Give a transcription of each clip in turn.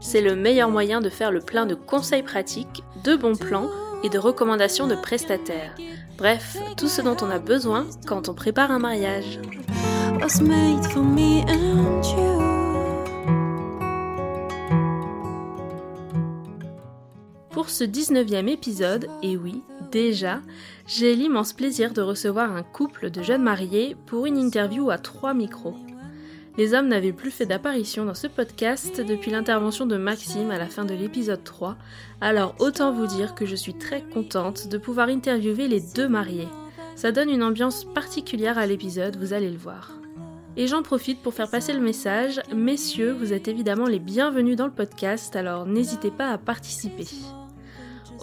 C'est le meilleur moyen de faire le plein de conseils pratiques, de bons plans et de recommandations de prestataires. Bref, tout ce dont on a besoin quand on prépare un mariage. Pour ce 19e épisode, et oui, déjà, j'ai l'immense plaisir de recevoir un couple de jeunes mariés pour une interview à trois micros. Les hommes n'avaient plus fait d'apparition dans ce podcast depuis l'intervention de Maxime à la fin de l'épisode 3, alors autant vous dire que je suis très contente de pouvoir interviewer les deux mariés. Ça donne une ambiance particulière à l'épisode, vous allez le voir. Et j'en profite pour faire passer le message, messieurs, vous êtes évidemment les bienvenus dans le podcast, alors n'hésitez pas à participer.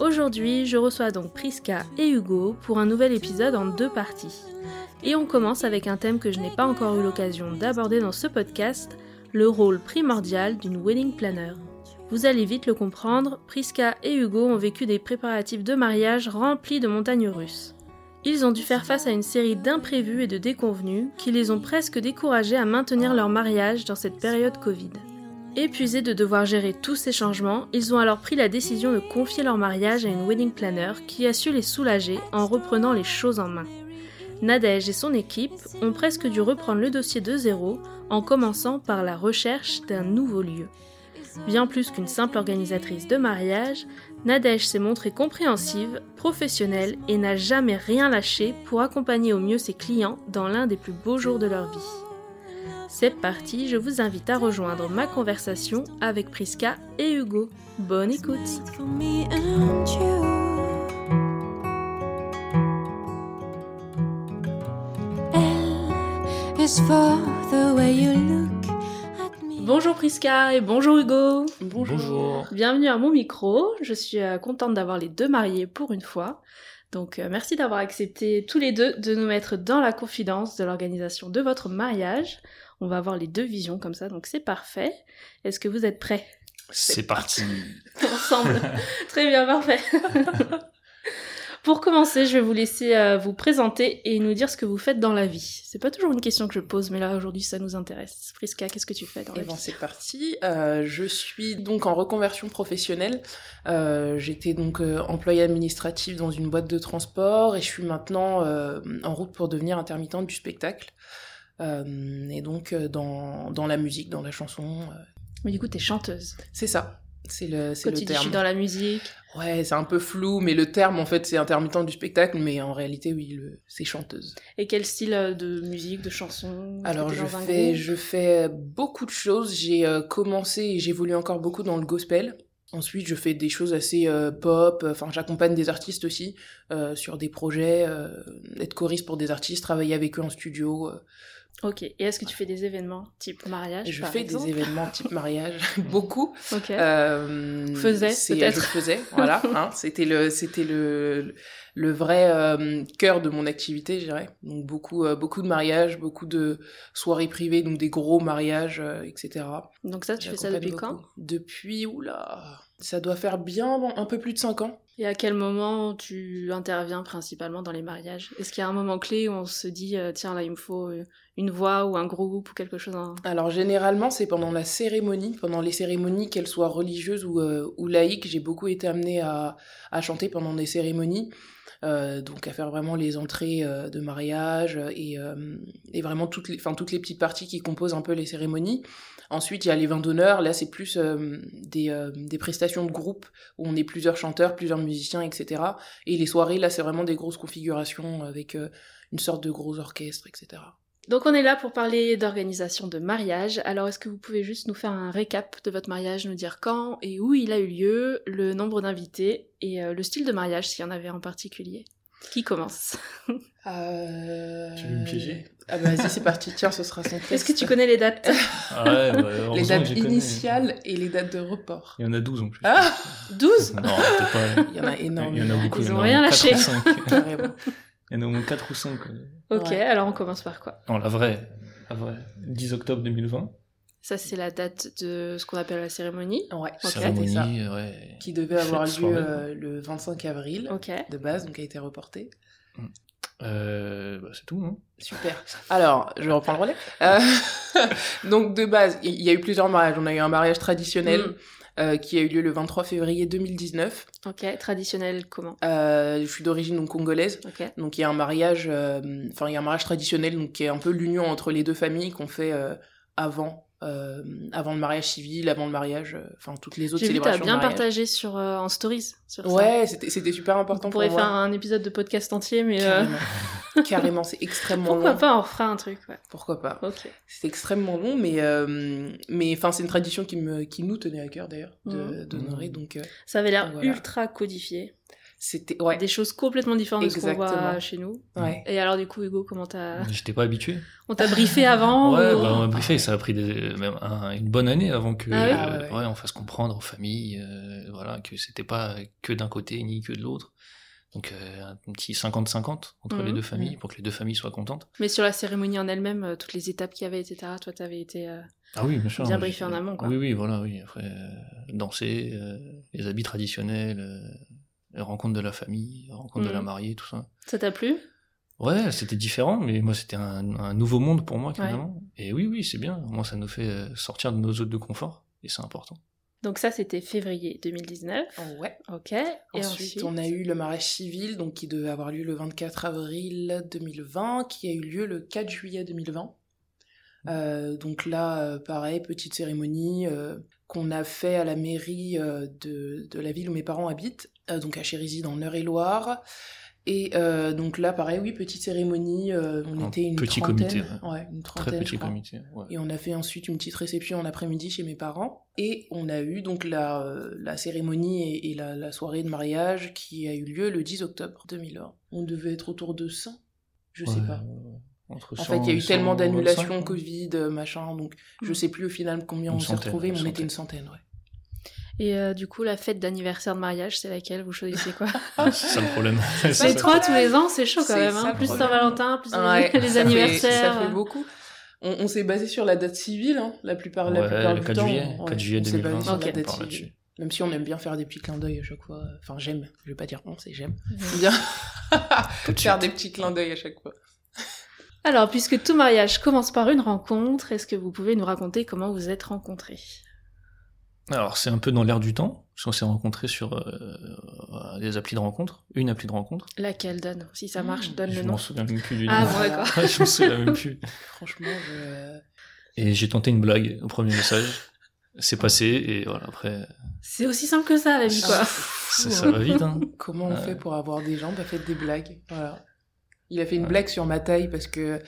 Aujourd'hui, je reçois donc Priska et Hugo pour un nouvel épisode en deux parties. Et on commence avec un thème que je n'ai pas encore eu l'occasion d'aborder dans ce podcast, le rôle primordial d'une wedding planner. Vous allez vite le comprendre, Priska et Hugo ont vécu des préparatifs de mariage remplis de montagnes russes. Ils ont dû faire face à une série d'imprévus et de déconvenus qui les ont presque découragés à maintenir leur mariage dans cette période Covid. Épuisés de devoir gérer tous ces changements, ils ont alors pris la décision de confier leur mariage à une wedding planner qui a su les soulager en reprenant les choses en main. Nadège et son équipe ont presque dû reprendre le dossier de zéro en commençant par la recherche d'un nouveau lieu. Bien plus qu'une simple organisatrice de mariage, Nadège s'est montrée compréhensive, professionnelle et n'a jamais rien lâché pour accompagner au mieux ses clients dans l'un des plus beaux jours de leur vie. C'est parti, je vous invite à rejoindre ma conversation avec Priska et Hugo. Bonne écoute. Bonjour Priska et bonjour Hugo Bonjour. Bienvenue à mon micro, je suis euh, contente d'avoir les deux mariés pour une fois. Donc euh, merci d'avoir accepté tous les deux de nous mettre dans la confidence de l'organisation de votre mariage. On va avoir les deux visions comme ça, donc c'est parfait. Est-ce que vous êtes prêts? C'est parti. ensemble. Très bien, parfait. Pour commencer, je vais vous laisser euh, vous présenter et nous dire ce que vous faites dans la vie. C'est pas toujours une question que je pose, mais là aujourd'hui ça nous intéresse. Friska, qu'est-ce que tu fais dans la Et ben vie? c'est parti. Euh, je suis donc en reconversion professionnelle. Euh, J'étais donc euh, employée administrative dans une boîte de transport et je suis maintenant euh, en route pour devenir intermittente du spectacle. Euh, et donc euh, dans, dans la musique, dans la chanson. euh, Mais du coup, t'es chanteuse. c'est ça. C'est le, c'est Quand le tu dis je terme. suis dans la musique, Ouais, c'est un peu flou, mais le terme en fait c'est intermittente du spectacle, mais en réalité oui, le- c'est chanteuse. et quel style de musique, de chanson Alors je fais, je fais beaucoup de choses. J'ai euh, commencé et j'évolue encore beaucoup dans le gospel. Ensuite, je fais des choses assez euh, pop. Enfin, j'accompagne des artistes aussi euh, sur des projets, être choriste pour des artistes, travailler avec eux en studio. Ok. Et est-ce que tu fais des événements type mariage je par fais exemple des événements type mariage, beaucoup. Ok. Euh, Faisais, peut-être. Je faisais, voilà. hein, c'était le, c'était le, le vrai euh, cœur de mon activité, je dirais. Donc beaucoup, euh, beaucoup de mariages, beaucoup de soirées privées, donc des gros mariages, euh, etc. Donc ça, tu fais ça depuis quand? Depuis, oula, ça doit faire bien un peu plus de 5 ans. Et à quel moment tu interviens principalement dans les mariages? Est-ce qu'il y a un moment clé où on se dit euh, tiens là il me faut euh, une voix ou un groupe ou quelque chose en- Alors généralement, c'est pendant la cérémonie, pendant les cérémonies, qu'elles soient religieuses ou, euh, ou laïques. J'ai beaucoup été amenée à, à chanter pendant des cérémonies, euh, donc à faire vraiment les entrées euh, de mariage et, et vraiment toutes les, toutes les petites parties qui composent un peu les cérémonies. Ensuite, il y a les vins d'honneur. Là, c'est plus euh, des, euh, des prestations de groupe où on est plusieurs chanteurs, plusieurs musiciens, etc. Et les soirées, là, c'est vraiment des grosses configurations avec euh, une sorte de gros orchestre, etc. Donc on est là pour parler d'organisation de mariage. Alors est-ce que vous pouvez juste nous faire un récap de votre mariage, nous dire quand et où il a eu lieu, le nombre d'invités et le style de mariage s'il y en avait en particulier? Qui commence? Euh... Tu veux me piéger? Ah bah vas-y, c'est parti. Tiens, ce sera son texte. Est-ce que tu connais les dates? Ah ouais, bah, Les dates j'y connais. initiales et les dates de report. Il y en a 12 en plus. Ah 12 Non, peut-être pas. Il y en a Il énormément. y en a beaucoup. Ils il y en ont a rien lâché. Il y en a au moins 4 ou 5. Ok, Ouais. alors on commence par quoi? Non, la vraie. La vraie. 10 octobre 2020. Ça, c'est la date de ce qu'on appelle la cérémonie. Ouais, Ok. c'était ça. Cérémonie, ouais. Qui devait avoir Fête, lieu euh, le 25 avril de base, donc a été reporté. Euh, bah, c'est tout, non Super. Alors, je reprends le relais. Euh, donc, de base, il y a eu plusieurs mariages. On a eu un mariage traditionnel Mm. euh, qui a eu lieu le 23 février 2019. Ok, traditionnel comment? Euh, je suis d'origine donc congolaise. Donc, il y a un mariage, euh, enfin, il y a un mariage traditionnel, donc qui est un peu l'union entre les deux familles qu'on fait euh, avant, euh, avant le mariage civil, avant le mariage, euh, enfin, toutes les autres J'ai célébrations. bien de mariage. partagé sur, euh, en stories sur. Ouais, c'était c'était super important On pour pourrait moi. faire un épisode de podcast entier, mais Carrément. Carrément, c'est extrêmement pourquoi long. pas, on refera un truc. Ouais. Pourquoi pas Ok. C'est extrêmement long, mais euh, mais enfin c'est une tradition qui me qui nous tenait à cœur d'ailleurs Mhm. d'honorer. Donc euh, Ça avait l'air Voilà. ultra codifié. C'était ouais Des choses complètement différentes de ce qu'on voit Exactement. chez nous. ouais. Et alors, du coup, Hugo, comment t'as. J'étais pas habitué. On t'a briefé avant Ouais, ou- bah, on m'a briefé, ça a pris des- même un- une bonne année avant que Ah euh, ouais, ouais. on fasse comprendre aux familles euh, voilà, que c'était pas que d'un côté ni que de l'autre. Donc euh, un petit 50-50 entre Mhm. les deux familles Mhm. pour que les deux familles soient contentes. Mais sur la cérémonie en elle-même, euh, toutes les étapes qu'il y avait, etc., toi, t'avais été. euh, Ah oui, bien sûr. Bien briefé en amont, quoi. Oui, oui, voilà, oui. Après, euh, danser, euh, les habits traditionnels, les rencontres de la famille, les rencontres de la Mhm. mariée, tout ça. Ça t'a plu? Ouais, c'était différent, mais moi, c'était un, un nouveau monde pour moi, carrément. Et oui, oui, c'est bien. Moi, ça nous fait euh, sortir de nos zones de confort, et c'est important. Donc, ça, c'était février 2019. Ouais. Ok. Et Ensuite, on a eu le mariage civil, donc qui devait avoir lieu le 24 avril 2020, qui a eu lieu le 4 juillet 2020. Euh, donc là, euh, pareil, petite cérémonie euh, qu'on a fait à la mairie de, de la ville où mes parents habitent, donc à Chérisy dans l'Eure-et-Loire. Et euh, donc là, pareil, oui, petite cérémonie, euh, on Un était une petit trentaine. comité, ouais, une Très trentaine, je petit comité. ouais. Et on a fait ensuite une petite réception en après-midi chez mes parents. Et on a eu donc la, euh, la cérémonie et, et la, la soirée de mariage qui a eu lieu le 10 octobre 2001. On devait être autour de 100, je sais pas. Entre En fait, il y a 100 eu tellement 125, d'annulations. Covid, euh, machin, donc je Mm. sais plus au final combien Une on s'est centaine, retrouvés, mais on était une centaine, ouais. Et euh, du coup, la fête d'anniversaire de mariage, c'est laquelle? Vous choisissez quoi? C'est ça le problème. C'est Les ça. trois tous les ans, c'est chaud quand même. ça Hein plus. Saint-Valentin, plus Ouais, les ça fait- anniversaires. ça fait beaucoup. On, on s'est basé sur la date civile, hein, la plupart, la Ouais, plupart le du 4 temps. juillet, ouais, 4 juillet on s'est basé 2020, sur Ok. la on date part civile. là-dessus. Même si on aime bien faire des petits clins d'œil à chaque fois. Enfin, j'aime. Je vais pas dire on, c'est j'aime. Bien faire des petits clins d'œil à chaque fois. Alors, puisque tout mariage commence par une rencontre, est-ce que vous pouvez nous raconter comment vous êtes rencontrés? Alors, c'est un peu dans l'air du temps, parce qu'on s'est rencontrés sur euh, des applis de rencontre, une appli de rencontre. Laquelle donne Si ça marche, Mmh, donne je le nom. m'en souviens même plus du Ah nom. bon, d'accord. Ouais, je m'en souviens même plus. Franchement, je... Et j'ai tenté une blague au premier message. C'est passé, et voilà, après, C'est aussi simple que ça, la vie, quoi. Ah, ça, ça va vite, hein. comment on fait pour avoir des gens? Bah, faites des blagues. Voilà. Il a fait une Ouais. blague sur ma taille parce que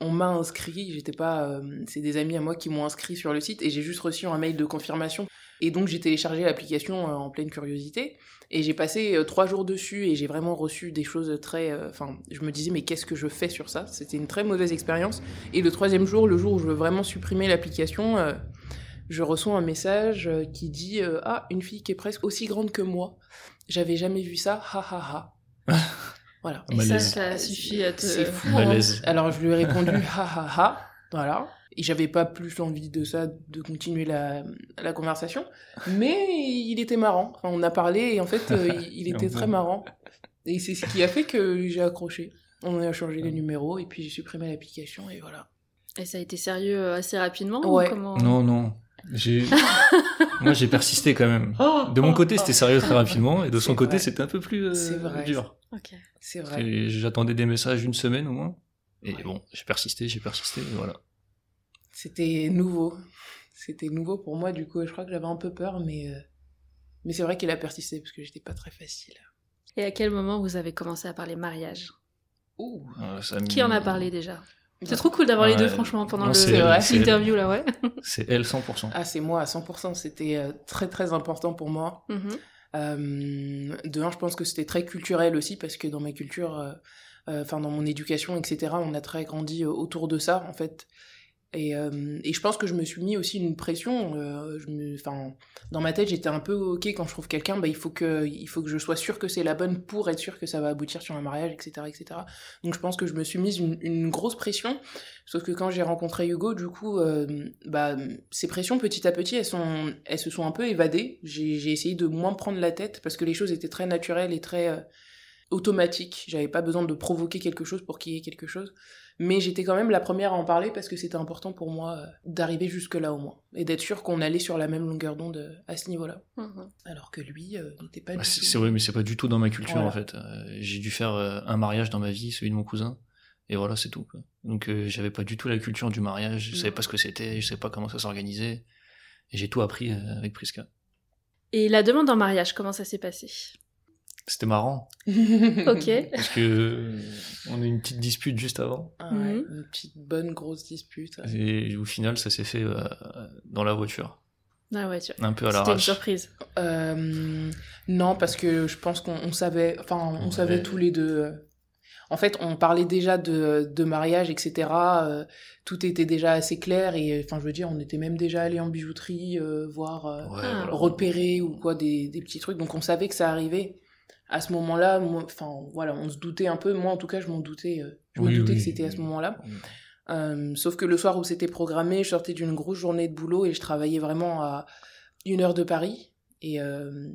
on m'a inscrit. J'étais pas. euh, c'est des amis à moi qui m'ont inscrit sur le site et j'ai juste reçu un mail de confirmation. Et donc j'ai téléchargé l'application euh, en pleine curiosité et j'ai passé euh, trois jours dessus et j'ai vraiment reçu des choses très. Enfin, je me disais mais qu'est-ce que je fais sur ça? C'était une très mauvaise expérience. Et le troisième jour, le jour où je veux vraiment supprimer l'application. je reçois un message qui dit Ah, une fille qui est presque aussi grande que moi. J'avais jamais vu ça, ha ha ha. voilà. Et ça, Malaise. ça suffit à te... C'est fou. hein. Malaise. Alors je lui ai répondu ha ha ha. Voilà. Et j'avais pas plus envie de ça, de continuer la, la conversation. Mais il était marrant. Enfin, on a parlé et en fait, euh, il, il était très marrant. Et c'est ce qui a fait que j'ai accroché. On a changé les numéros et puis j'ai supprimé l'application et voilà. Et ça a été sérieux euh, assez rapidement Ouais. ou comment... Non, non. J'ai... Moi, j'ai persisté quand même. De mon côté, c'était sérieux très rapidement, et de son C'est côté, vrai. c'était un peu plus euh, C'est vrai. dur. C'est vrai. J'attendais des messages une semaine au moins. Et Ouais. bon, j'ai persisté, j'ai persisté, et voilà. C'était nouveau. C'était nouveau pour moi, du coup, je crois que j'avais un peu peur, mais, euh, mais c'est vrai qu'il a persisté parce que j'étais pas très facile. Et à quel moment vous avez commencé à parler mariage? Ouh. Ça a mis- Qui en a parlé déjà? C'est trop cool d'avoir les deux, franchement, pendant Non, le c'est elle, cette c'est elle. interview là, ouais. C'est elle 100%. Ah, c'est moi à 100%. C'était euh, très très important pour moi. Mhm. Euh, de un, je pense que c'était très culturel aussi, parce que dans ma culture, euh, euh, enfin dans mon éducation, etc., on a très grandi autour de ça, en fait. Et, euh, et, je pense que je me suis mis aussi une pression. Euh, dans ma tête, j'étais un peu ok quand je trouve quelqu'un, bah, il, faut que, je sois sûre que c'est la bonne pour être sûre que ça va aboutir sur un mariage, etc. etc. Donc je pense que je me suis mise une, grosse pression. Sauf que quand j'ai rencontré Hugo, du coup, euh, bah, ces pressions, petit à petit, elles, elles se sont un peu évadées. J'ai essayé de moins prendre la tête parce que les choses étaient très naturelles et très automatiques. J'avais pas besoin de provoquer quelque chose pour qu'il y ait quelque chose. Mais j'étais quand même la première à en parler parce que c'était important pour moi euh, d'arriver jusque-là au moins. Et d'être sûr qu'on allait sur la même longueur d'onde euh, à ce niveau-là. Mhm. Alors que lui euh, n'était pas bah, du tout. C'est vrai, mais c'est pas du tout dans ma culture en fait. j'ai dû faire un mariage dans ma vie, celui de mon cousin. Et voilà, c'est tout. Quoi. Donc j'avais pas du tout la culture du mariage, je savais pas ce que c'était, je savais pas comment ça s'organisait. Et j'ai tout appris avec Priska. Et la demande en mariage, comment ça s'est passé? C'était marrant. ok. Parce que on a eu une petite dispute juste avant. Ah ouais, mhm. Une petite bonne grosse dispute. Et au final, ça s'est fait euh, dans la voiture. Dans la voiture. Un peu à l'arrache. C'était une surprise. Euh, non, parce que je pense qu'on savait, enfin, on savait tous les deux. Euh, en fait, on parlait déjà de, de mariage, etc. tout était déjà assez clair et, enfin, je veux dire, on était même déjà allé en bijouterie, voir, repérer ou quoi des, des petits trucs. Donc, on savait que ça arrivait à ce moment-là, enfin voilà, on se doutait un peu. Moi, en tout cas, je m'en doutais. Euh, je me doutais que c'était à ce moment-là. Euh, sauf que le soir où c'était programmé, je sortais d'une grosse journée de boulot et je travaillais vraiment à une heure de Paris. Et, euh,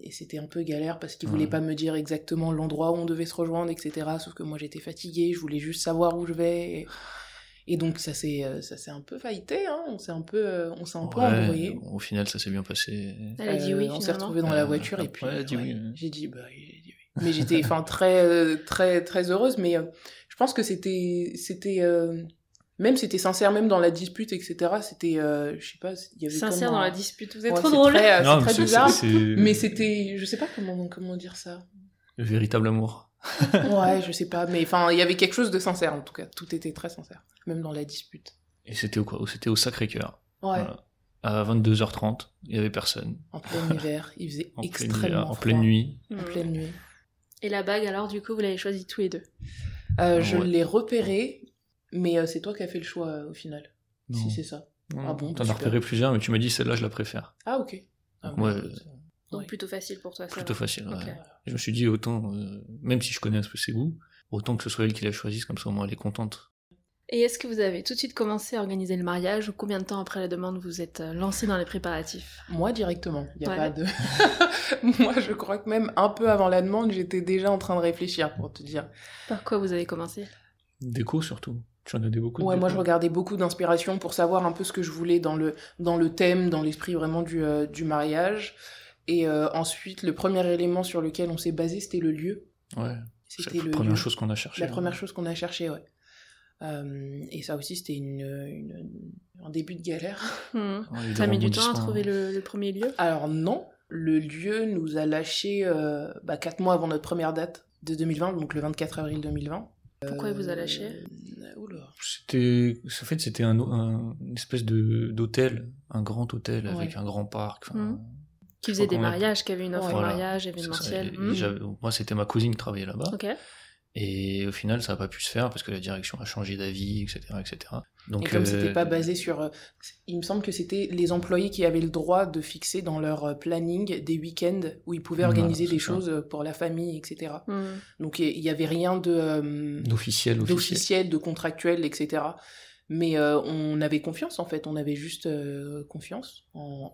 et c'était un peu galère parce qu'il voulait pas me dire exactement l'endroit où on devait se rejoindre, etc. Sauf que moi j'étais fatiguée, je voulais juste savoir où je vais. Et... Et donc ça s'est euh, ça s'est un peu faillité, hein. on s'est un peu euh, on s'est un peu embrouillé. Au final ça s'est bien passé. Elle a dit oui. Euh, on s'est retrouvés dans la voiture et puis elle a dit oui. j'ai dit bah dit oui. Mais j'étais enfin très très très heureuse, mais je pense que c'était c'était même c'était sincère même dans la dispute etc c'était je sais pas il y avait sincère dans la dispute vous êtes trop drôle c'est très, bizarre mais c'était je sais pas comment comment dire ça le véritable amour ouais, je sais pas, mais enfin, il y avait quelque chose de sincère en tout cas. Tout était très sincère, même dans la dispute. Et c'était au quoi C'était au Sacré-Cœur. Ouais. À 22h30, il y avait personne. En plein hiver, il faisait extrêmement En pleine nuit. En pleine nuit. Et la bague, alors, du coup, vous l'avez choisie tous les deux? Euh, Je l'ai repérée, mais euh, c'est toi qui as fait le choix euh, au final. Si c'est ça. ah bon T'en as repéré plusieurs, mais tu m'as dit celle-là, je la préfère. Ah ok. Ah, moi, donc plutôt facile pour toi. Plutôt facile. Ouais. Je me suis dit autant, euh, même si je connais un peu ses goûts, autant que ce soit elle qui la choisisse, comme ça au moins elle est contente. Et est-ce que vous avez tout de suite commencé à organiser le mariage ou combien de temps après la demande vous êtes euh, lancé dans les préparatifs? Moi directement, il y a pas de. Moi je crois que même un peu avant la demande, j'étais déjà en train de réfléchir pour te dire. Par quoi vous avez commencé? Déco surtout. Tu en as des beaucoup. Ouais, moi je regardais beaucoup d'inspiration pour savoir un peu ce que je voulais dans le dans le thème, dans l'esprit vraiment du, euh, du mariage. Et euh, ensuite, le premier élément sur lequel on s'est basé, c'était le lieu. Ouais. C'était la première chose qu'on a cherché. La première chose qu'on a cherché, ouais. Euh, et ça aussi, c'était une, une, un début de galère. Mmh. T'as mis du temps à trouver le, premier lieu? Alors non, le lieu nous a lâché euh, bah, 4 mois avant notre première date de 2020, donc le 24 avril 2020. Pourquoi il vous a lâché? euh, C'était, en fait, c'était un, une espèce de d'hôtel, un grand hôtel avec un grand parc. Mmh. Qui faisait des mariages, qui avait une offre de mariage événementielle. Hmm. Moi, c'était ma cousine qui travaillait là-bas. Et au final, ça n'a pas pu se faire parce que la direction a changé d'avis, etc., etc. Donc, et comme c'était euh, pas basé sur, euh, il me semble que c'était les employés qui avaient le droit de fixer dans leur euh, planning des week-ends où ils pouvaient organiser des choses pour la famille, etc. Hmm. Donc il y, avait rien de d'officiel, d'officiel, de contractuel, etc. Mais euh, on avait confiance en fait, on avait juste euh, confiance en,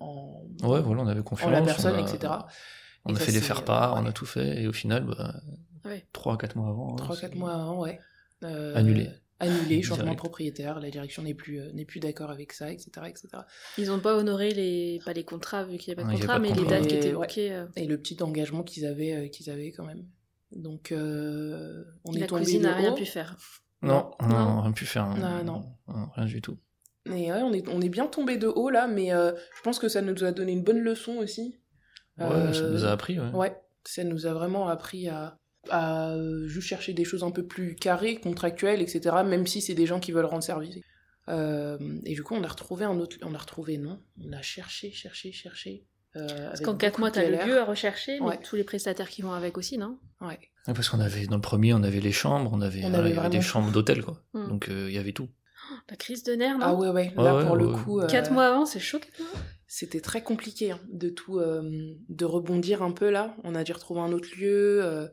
en, Ouais, voilà, on avait confiance. En la personne, etc. On a fait des faire-part, on a tout fait, et au final, bah, 3-4 mois avant. 3-4 mois avant, ouais. Euh, annulé. Annulé, changement de propriétaire, la direction n'est plus, n'est plus d'accord avec ça, etc., etc. Ils n'ont pas honoré les, pas les contrats, vu qu'il n'y a pas de contrat, mais les dates qui étaient OK. Et le petit engagement qu'ils avaient, qu'ils avaient quand même. Donc, on est la cousine n'a rien pu faire. Non, non, rien pu faire. Hein. Non, non. Rien du tout. Mais ouais, on est, on est bien tombé de haut là, mais euh, je pense que ça nous a donné une bonne leçon aussi. Ouais, ça nous a appris, ouais. Ouais, ça nous a vraiment appris à, à juste chercher des choses un peu plus carrées, contractuelles, etc., même si c'est des gens qui veulent rendre service. Euh, et du coup, on a retrouvé un autre. On a retrouvé, non On a cherché, cherché, cherché. Parce qu'en 4 mois, tu as le lieu à rechercher, mais tous les prestataires qui vont avec aussi, non? Ouais. Parce qu'on avait, dans le premier, on avait les chambres, on avait, on avait, des chambres d'hôtel, quoi. Hmm. Donc il y avait tout. la crise de nerfs, non? Ah ouais, ouais. Là, pour le coup. 4 mois avant, c'est chaud, C'était très compliqué hein, de tout, de rebondir un peu là. On a dû retrouver un autre lieu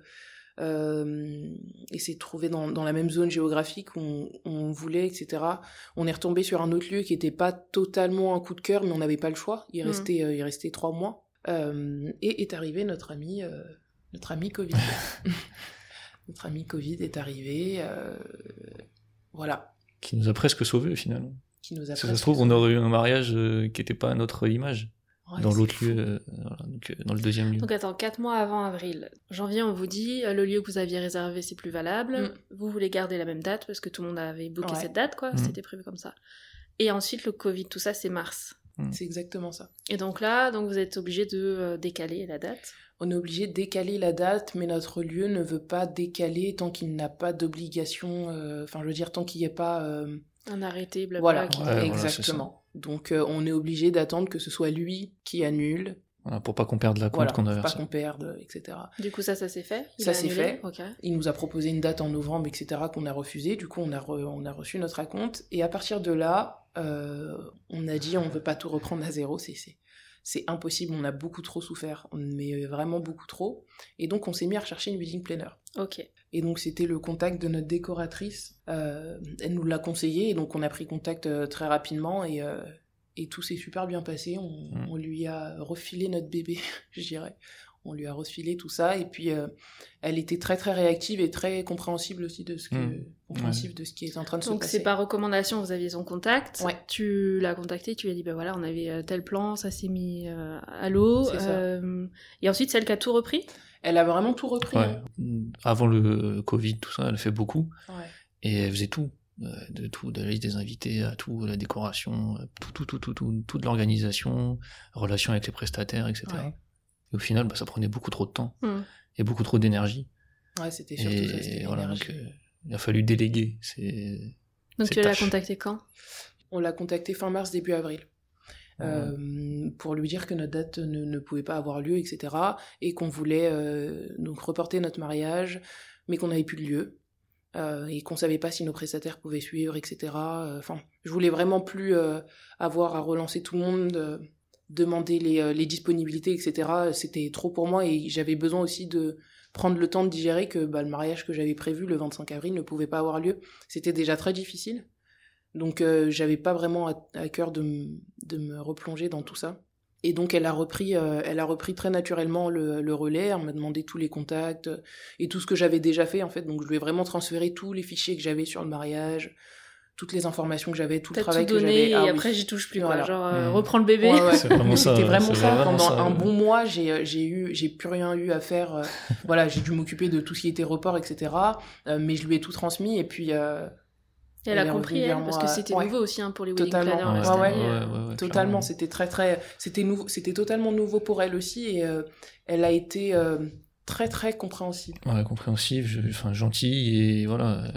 euh, essayer de trouver dans, dans, la même zone géographique où on, voulait, etc. On est retombé sur un autre lieu qui n'était pas totalement un coup de cœur, mais on n'avait pas le choix. Il mmh. restait, euh, il restait trois mois. Euh, et est arrivé notre ami, euh, notre ami Covid. notre ami Covid est arrivé. voilà. Qui nous a presque sauvés, finalement. Qui nous a ça se trouve, on aurait eu un mariage qui n'était pas à notre image dans l'autre lieu, euh, donc, euh, dans le deuxième lieu. Donc attends, quatre mois avant avril, janvier, on vous dit euh, le lieu que vous aviez réservé c'est plus valable, mm. vous voulez garder la même date parce que tout le monde avait booké cette date, quoi, mm. c'était prévu comme ça. Et ensuite le Covid, tout ça c'est mars. Mm. C'est exactement ça. Et donc là, donc vous êtes obligé de décaler la date. On est obligé de décaler la date, mais notre lieu ne veut pas décaler tant qu'il n'a pas d'obligation. Enfin, je veux dire, tant qu'il n'y a pas un arrêté, blablabla. Voilà, exactement. Donc euh, on est obligé d'attendre que ce soit lui qui annule. Voilà, pour pas qu'on perde la compte qu'on a Pour pas qu'on perde, etc. Du coup ça, ça s'est fait? Ça s'est fait. Il nous a proposé une date en novembre, etc. qu'on a refusé. Du coup on a, on a reçu notre raconte. Et à partir de là, euh, on a dit on veut pas tout reprendre à zéro. C'est c'est impossible, on a beaucoup trop souffert, mais vraiment beaucoup trop. Et donc on s'est mis à rechercher une wedding planner. Ok. Et donc c'était le contact de notre décoratrice. Euh, elle nous l'a conseillé et donc on a pris contact euh, très rapidement et, euh, et tout s'est super bien passé. On, mm. on, lui a refilé notre bébé, je dirais. On lui a refilé tout ça et puis elle était très très réactive et très compréhensible aussi de ce que mm. compréhensive de ce qui est en train de se passer. Donc c'est par recommandation, vous aviez son contact. Ouais. Tu l'as contacté, tu lui as dit ben voilà on avait tel plan, ça s'est mis à l'eau. et ensuite celle qui a tout repris? Elle a vraiment tout repris. Hein. Avant le Covid, tout ça, elle fait beaucoup. Ouais. Et elle faisait tout. Euh, de tout, de la liste des invités à tout, la décoration, tout, tout, tout, tout, tout toute l'organisation, relation avec les prestataires, etc. Et au final, bah, ça prenait beaucoup trop de temps hmm. et beaucoup trop d'énergie. Ouais, c'était surtout ça. Et voilà, donc, euh, il a fallu déléguer. Donc tu l'as contacté quand? On l'a contacté fin mars, début avril. Euh, pour lui dire que notre date ne, ne, pouvait pas avoir lieu, etc. Et qu'on voulait euh, donc reporter notre mariage, mais qu'on n'avait plus de lieu. Euh, et qu'on savait pas si nos prestataires pouvaient suivre, etc. Enfin, je voulais vraiment plus avoir à relancer tout le monde, demander les, les, disponibilités, etc. C'était trop pour moi et j'avais besoin aussi de prendre le temps de digérer que bah, le mariage que j'avais prévu le 25 avril ne pouvait pas avoir lieu. C'était déjà très difficile. Donc euh, j'avais pas vraiment à, cœur de, me replonger dans tout ça. Et donc elle a repris, euh, elle a repris très naturellement le, relais. Elle m'a demandé tous les contacts et tout ce que j'avais déjà fait en fait. Donc je lui ai vraiment transféré tous les fichiers que j'avais sur le mariage, toutes les informations que j'avais, tout le travail que j'avais. Et ah après j'y touche plus. Genre euh, mmh. reprends le bébé. C'était vraiment ça. Vraiment ça. Pendant un bon mois, j'ai j'ai eu, j'ai plus rien eu à faire. voilà, j'ai dû m'occuper de tout ce qui était report, etc. mais je lui ai tout transmis et puis elle, a compris, parce que c'était nouveau aussi hein, pour les wedding totalement. planners. totalement, c'était très très, c'était nouveau, c'était totalement nouveau pour elle aussi et euh, elle a été euh, très très compréhensive. Ouais, compréhensive, enfin gentille et voilà.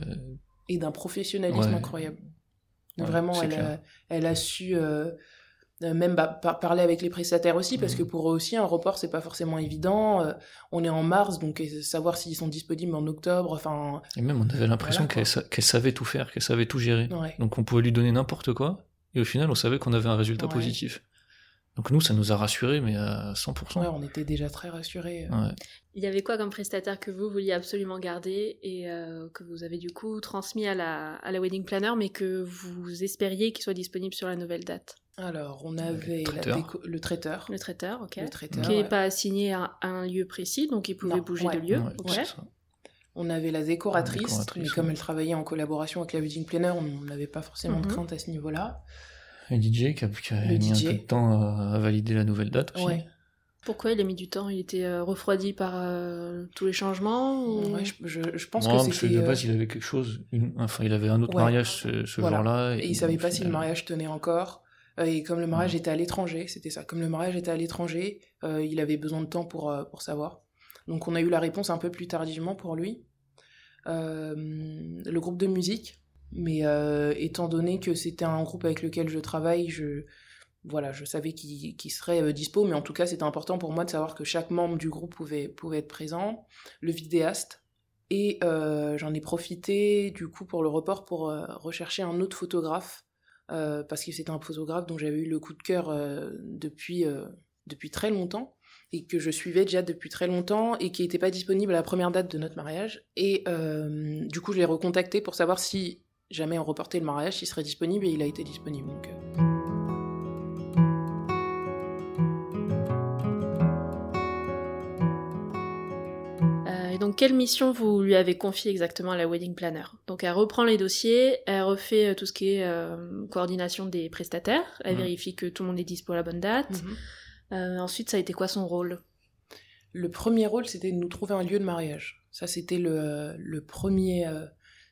Euh, et d'un professionnalisme incroyable. Vraiment, elle a, elle a su euh, même bah, parler avec les prestataires aussi parce mmh. que pour eux aussi un report c'est pas forcément évident euh, on est en mars donc euh, savoir s'ils sont disponibles en octobre enfin et même on avait l'impression qu'elle savait tout faire qu'elle savait tout gérer. Donc on pouvait lui donner n'importe quoi et au final on savait qu'on avait un résultat positif donc nous ça nous a rassurés mais à 100% ouais on était déjà très rassurés il y avait quoi comme prestataire que vous vouliez absolument garder et que vous avez du coup transmis à la, à la wedding planner mais que vous espériez qu'il soit disponible sur la nouvelle date? Alors, on avait le traiteur. le traiteur. Le traiteur, ok. Le traiteur, qui n'est pas assigné à un lieu précis, donc il pouvait bouger de lieu. On avait la décoratrice, mais comme elle travaillait en collaboration avec la wedding planner, on n'avait pas forcément de mhm. crainte à ce niveau-là. Et DJ qui a, mis un peu de temps à, valider la nouvelle date aussi. Pourquoi il a mis du temps? Il était euh, refroidi par euh, tous les changements je, pense que c'était... de base, euh, il avait quelque chose, enfin, il avait un autre mariage ce, jour-là. Et, il savait pas si le mariage tenait encore. Euh, et comme le mariage était à l'étranger, c'était ça. Comme le mariage était à l'étranger, euh, il avait besoin de temps pour, euh, pour savoir. Donc on a eu la réponse un peu plus tardivement pour lui. le groupe de musique, mais étant donné que c'était un groupe avec lequel je travaille, je voilà, je savais qui, qui serait euh, dispo, mais en tout cas, c'était important pour moi de savoir que chaque membre du groupe pouvait, pouvait être présent. Le vidéaste. Et euh, j'en ai profité, du coup, pour le report pour euh, rechercher un autre photographe, parce que c'était un photographe dont j'avais eu le coup de cœur depuis, depuis très longtemps, et que je suivais déjà depuis très longtemps, et qui n'était pas disponible à la première date de notre mariage. Et du coup, je l'ai recontacté pour savoir si jamais on reportait le mariage, s'il serait disponible, et il a été disponible. Donc, donc, quelle mission vous lui avez confiée exactement à la wedding planner? Donc, elle reprend les dossiers, elle refait euh, tout ce qui est euh, coordination des prestataires, elle vérifie que tout le monde est dispo à la bonne date. Mhm. Euh, ensuite, ça a été quoi son rôle? Le premier rôle, c'était de nous trouver un lieu de mariage. Ça, c'était le, premier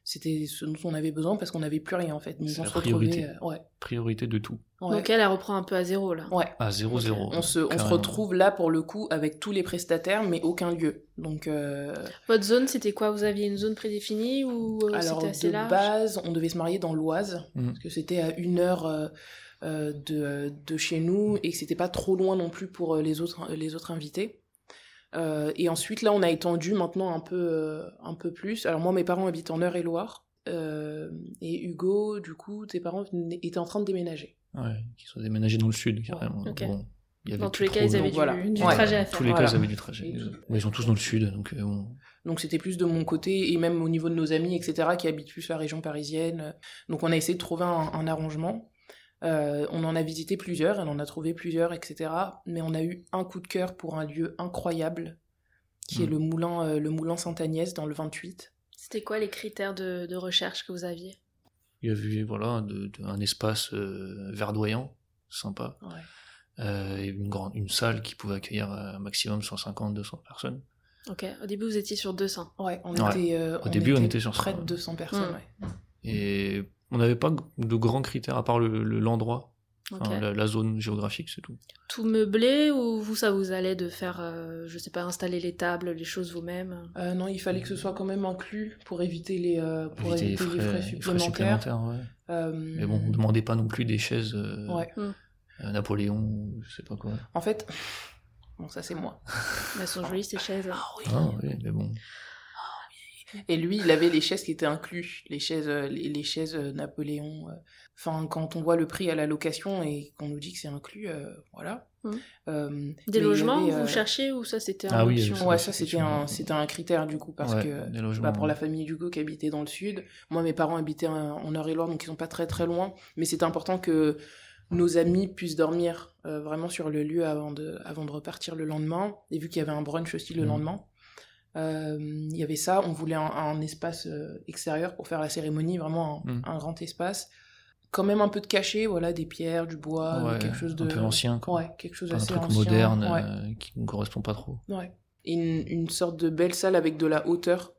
c'était ce dont on avait besoin parce qu'on n'avait plus rien en fait. C'est la priorité. ouais. priorité de tout. Donc elle, elle reprend un peu à zéro là. Ouais. À zéro, zéro. On se, on se retrouve là pour le coup avec tous les prestataires mais aucun lieu. Donc. Euh... Votre zone, c'était quoi? Vous aviez une zone prédéfinie ou Alors assez de base, on devait se marier dans l'Oise mm. parce que c'était à une heure. Euh, euh, de, de, chez nous et que c'était pas trop loin non plus pour les autres, les autres invités. Euh, et ensuite, là, on a étendu maintenant un peu, euh, un peu plus. Alors moi, mes parents habitent en Eure-et-Loire. Euh, et Hugo, du coup, tes parents étaient en train de déménager. Ouais, ils sont déménagés dans le sud, carrément. dans tous les cas, ils avaient du, trajet à faire. tous les cas, ils avaient du trajet. ils sont tous dans le sud, donc Donc c'était plus de mon côté, et même au niveau de nos amis, etc., qui habitent plus la région parisienne. Donc on a essayé de trouver un arrangement. Euh, on en a visité plusieurs, on en a trouvé plusieurs, etc. Mais on a eu un coup de cœur pour un lieu incroyable, qui est hmm. le moulin, euh, le moulin Sainte-Agnès dans le 28. C'était quoi les critères de, recherche que vous aviez? Il y avait voilà, un espace euh, verdoyant, sympa. et une, grande, une salle qui pouvait accueillir un maximum 150-200 personnes. Ok, au début vous étiez sur 200. Ouais, on était, au début on était sur près de 200 personnes. Hmm. Et on n'avait pas de grands critères à part l'endroit. Le, la, zone géographique, c'est tout. Tout meublé ou vous, ça vous allait de faire, euh, je sais pas, installer les tables, les choses vous-même? Euh, Non, il fallait que ce soit quand même inclus pour éviter les, euh, pour éviter les frais, supplémentaires. Mais bon, on ne demandait pas non plus des chaises hmm. Napoléon, je sais pas quoi. En fait, bon, ça c'est moi. Elles sont jolies ces chaises. Ah oui, ah, oui mais bon. Et lui, il avait les chaises qui étaient inclus, les chaises, euh, les, chaises euh, Napoléon. Euh. Enfin, quand on voit le prix à la location et qu'on nous dit que c'est inclus, voilà. Mmh. Des logements vous cherchez ou ça c'était un ah oui, Ouais, ça c'était un, c'était un critère du coup parce que bah, pour la famille Hugo qui habitait dans le sud, moi mes parents habitaient en Eure-et-Loire donc ils sont pas très très loin, mais c'est important que nos amis puissent dormir vraiment sur le lieu avant de, avant de repartir le lendemain. Et vu qu'il y avait un brunch aussi le mmh. lendemain, il y avait ça, on voulait un, espace euh, extérieur pour faire la cérémonie, vraiment un, mm. grand espace. Quand même un peu de cachet, voilà, des pierres, du bois, quelque chose de. Un peu ancien, quoi. Ouais, quelque chose assez un truc moderne euh, qui ne correspond pas trop. Ouais. Une, une, sorte de belle salle avec de la hauteur.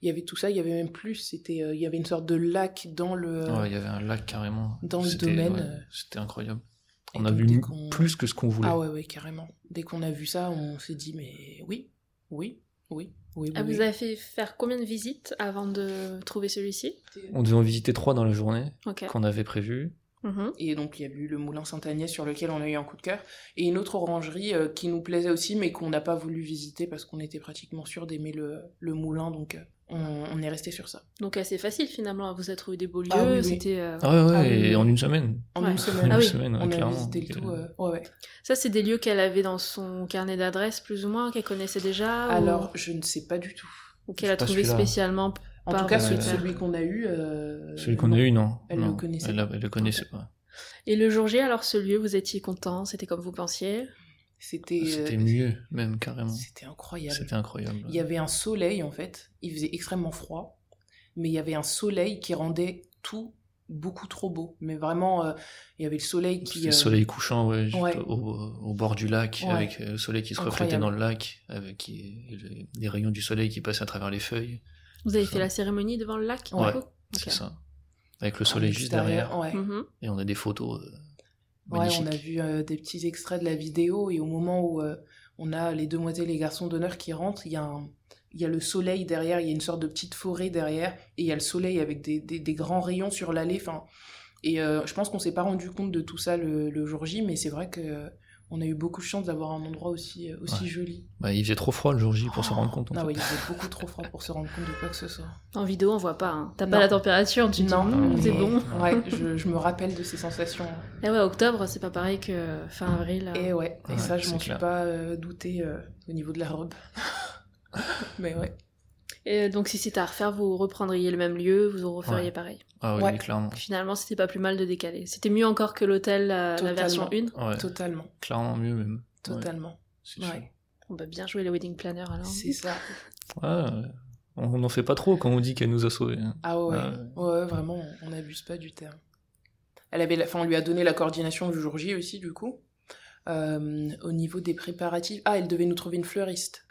Il y avait tout ça, il y avait même plus. C'était, il y avait une sorte de lac dans le. Ouais, il y avait un lac carrément. Dans le domaine. C'était incroyable. On a vu plus que ce qu'on voulait. Ah ouais, ouais, carrément. Dès qu'on a vu ça, on s'est dit, mais oui, oui, oui. Oui, ah, vous avez fait faire combien de visites avant de trouver celui-ci? On devait en visiter trois dans la journée qu'on avait prévu. Mhm. Et donc il y a eu le moulin Saint-Agnès sur lequel on a eu un coup de cœur. Et une autre orangerie euh, qui nous plaisait aussi mais qu'on n'a pas voulu visiter parce qu'on était pratiquement sûr d'aimer le, le, moulin. Donc euh, on, est resté sur ça. Donc assez facile finalement, vous avez trouvé des beaux ah lieux, c'était... Euh, ah ouais, ouais, ah et en une semaine. En une semaine, ah, semaine on a visité le tout. ouais, ouais. Ça c'est des lieux qu'elle avait dans son carnet d'adresses plus ou moins, qu'elle connaissait déjà Alors je ne sais pas du tout. Ou qu'elle a trouvé spécialement En tout cas celui, qu'on a eu... celui qu'on a eu, non. Elle le connaissait. Elle, elle le connaissait pas. Et le jour J, alors ce lieu, vous étiez content C'était comme vous pensiez? C'était c'était mieux même carrément. c'était incroyable. C'était incroyable il y avait un soleil en fait. Il faisait extrêmement froid mais il y avait un soleil qui rendait tout beaucoup trop beau. Mais vraiment, euh, il y avait le soleil qui... Le euh, soleil couchant, ouais, Au, bord du lac, avec euh, le soleil qui se reflétait dans le lac, avec les, rayons du soleil qui passaient à travers les feuilles. Vous avez fait la cérémonie devant le lac Ouais, c'est ça. Avec le ah, soleil juste derrière. Mhm. Et on a des photos Ouais, on a vu des petits extraits de la vidéo, et au moment où on a les demoiselles et les garçons d'honneur qui rentrent, il y a un il y a le soleil derrière, il y a une sorte de petite forêt derrière, et il y a le soleil avec des, des, grands rayons sur l'allée. Enfin, Et euh, je pense qu'on s'est pas rendu compte de tout ça le, le jour J, mais c'est vrai que euh, on a eu beaucoup de chance d'avoir un endroit aussi, euh, aussi Ouais. joli. Bah, il faisait trop froid le jour J pour se rendre compte. En Ah fait. oui, il faisait beaucoup trop froid pour se rendre compte de quoi que ce soit. En vidéo, on voit pas. hein. T'as pas la température, tu dis non, c'est bon. Ouais, je, je me rappelle de ces sensations. Et ouais, octobre, c'est pas pareil que fin avril. Et ouais, et Ouais, ça, je m'en suis pas euh, douté euh, au niveau de la robe. mais ouais. Et donc, si c'était à refaire, vous reprendriez le même lieu, vous referiez Ouais. pareil. Ah oui, Ouais. clairement. Finalement, c'était pas plus mal de décaler. C'était mieux encore que l'hôtel, la, la version 1. Ouais, Totalement, clairement mieux même. Totalement. Ouais, On va bien jouer les wedding planners alors. c'est ça. Ouais, euh, on n'en fait pas trop quand on dit qu'elle nous a sauvés. hein. Ah ouais, ouais, vraiment, on n'abuse pas du terme. Elle avait, la- enfin, on lui a donné la coordination du jour J aussi, du coup. Euh, au niveau des préparatifs, ah, elle devait nous trouver une fleuriste.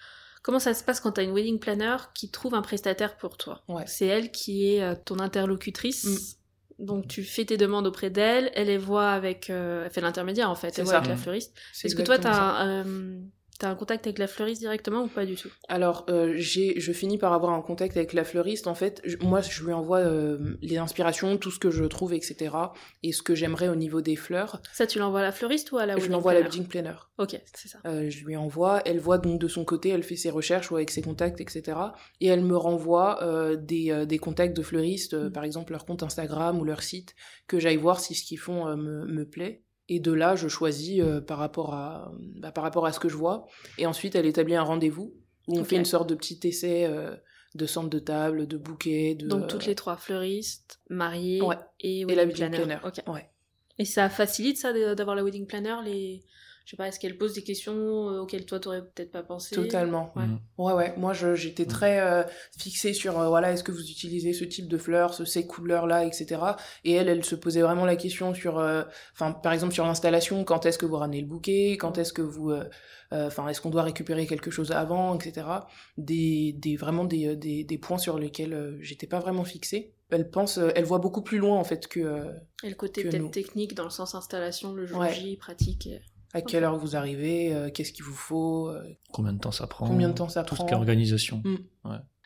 Comment ça se passe quand t'as une wedding planner qui trouve un prestataire pour toi Ouais. C'est elle qui est euh, ton interlocutrice. Donc tu fais tes demandes auprès d'elle, elle les voit avec... euh, elle fait l'intermédiaire en fait, elle voit ça. avec la Mm. fleuriste. C'est Est-ce que toi exactement ça. T'as un, contact avec la fleuriste directement ou pas du tout? Alors, euh, j'ai, je finis par avoir un contact avec la fleuriste. En fait, je- moi, je lui envoie euh, les inspirations, tout ce que je trouve, etc. Et ce que j'aimerais au niveau des fleurs. Ça tu l'envoies à la fleuriste ou à la je l'envoie à la wedding planner. Ok, c'est ça. Euh, je lui envoie, elle voit donc de son côté, elle fait ses recherches ou avec ses contacts, etc. Et elle me renvoie euh, des, euh, des contacts de fleuristes, euh, Mm. par exemple leur compte Instagram ou leur site, que j'aille voir si ce qu'ils font euh, me, me plaît. Et de là, je choisis euh, par, rapport à, bah, par rapport à ce que je vois. Et ensuite, elle établit un rendez-vous où on fait une sorte de petit essai euh, de centre de table, de bouquet, de... Donc toutes les trois, fleuriste, mariée Ouais. et Et wedding la wedding planner. planner. Ok. Ouais. Et ça facilite ça d'avoir la wedding planner les... Je sais pas, est-ce qu'elle pose des questions euh, auxquelles toi t'aurais peut-être pas pensé? Totalement. Ouais. Mm. Ouais, ouais. Moi, je- j'étais Mm. très euh, fixée sur, euh, voilà, est-ce que vous utilisez ce type de fleurs, ce- ces couleurs-là, etc. Et elle, elle se posait vraiment la question sur, euh, enfin, par exemple, sur l'installation, quand est-ce que vous ramenez le bouquet, quand est-ce que vous, euh, euh, enfin, est-ce qu'on doit récupérer quelque chose avant, etc. Des, des vraiment des, des, des points sur lesquels euh, j'étais pas vraiment fixée. Elle pense, elle voit beaucoup plus loin en fait que Et le côté que peut-être nous. technique dans le sens installation, le jour Ouais. J, pratique. À quelle heure vous arrivez, euh, qu'est-ce qu'il vous faut, euh, Combien de temps ça prend combien de temps ça Tout prend. ce qui est organisation.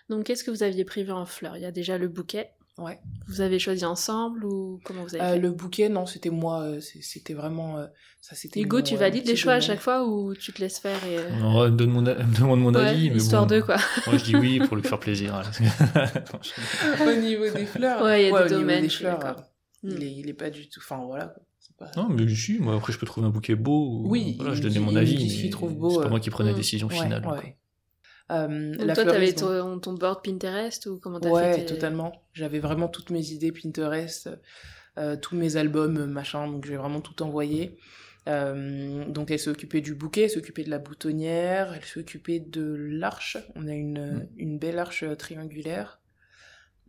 Donc qu'est-ce que vous aviez prévu en fleurs Il y a déjà le bouquet. Ouais. Vous avez choisi ensemble ou comment vous avez Euh, fait? le bouquet, non, c'était moi, c'était vraiment ça. C'était Hugo, mon, tu valides les choix à chaque fois ou tu te laisses faire et... On demande mon, a- me demande mon ouais, avis, mais histoire bon, de quoi. Moi je dis oui pour lui faire plaisir. au niveau des fleurs. Ouais, il y a des domaines, des fleurs, Mm. il, est, il est pas du tout. Enfin voilà. quoi. Non, mais si, moi après je peux trouver un bouquet beau. ou- Oui, voilà, je me donnais mon avis. mais trouve beau, C'est pas euh. moi qui prenais la Mm. décision finale. ouais. Euh, la toi, t'avais ton, ton board Pinterest ou comment t'as Ouais, fait tes- totalement. J'avais vraiment toutes mes idées Pinterest, euh, tous mes albums, euh, machin, donc j'ai vraiment tout envoyé. Euh, donc elle s'est occupée du bouquet, elle s'est occupée de la boutonnière, elle s'est occupée de l'arche. On a une, Mm. une belle arche euh, triangulaire.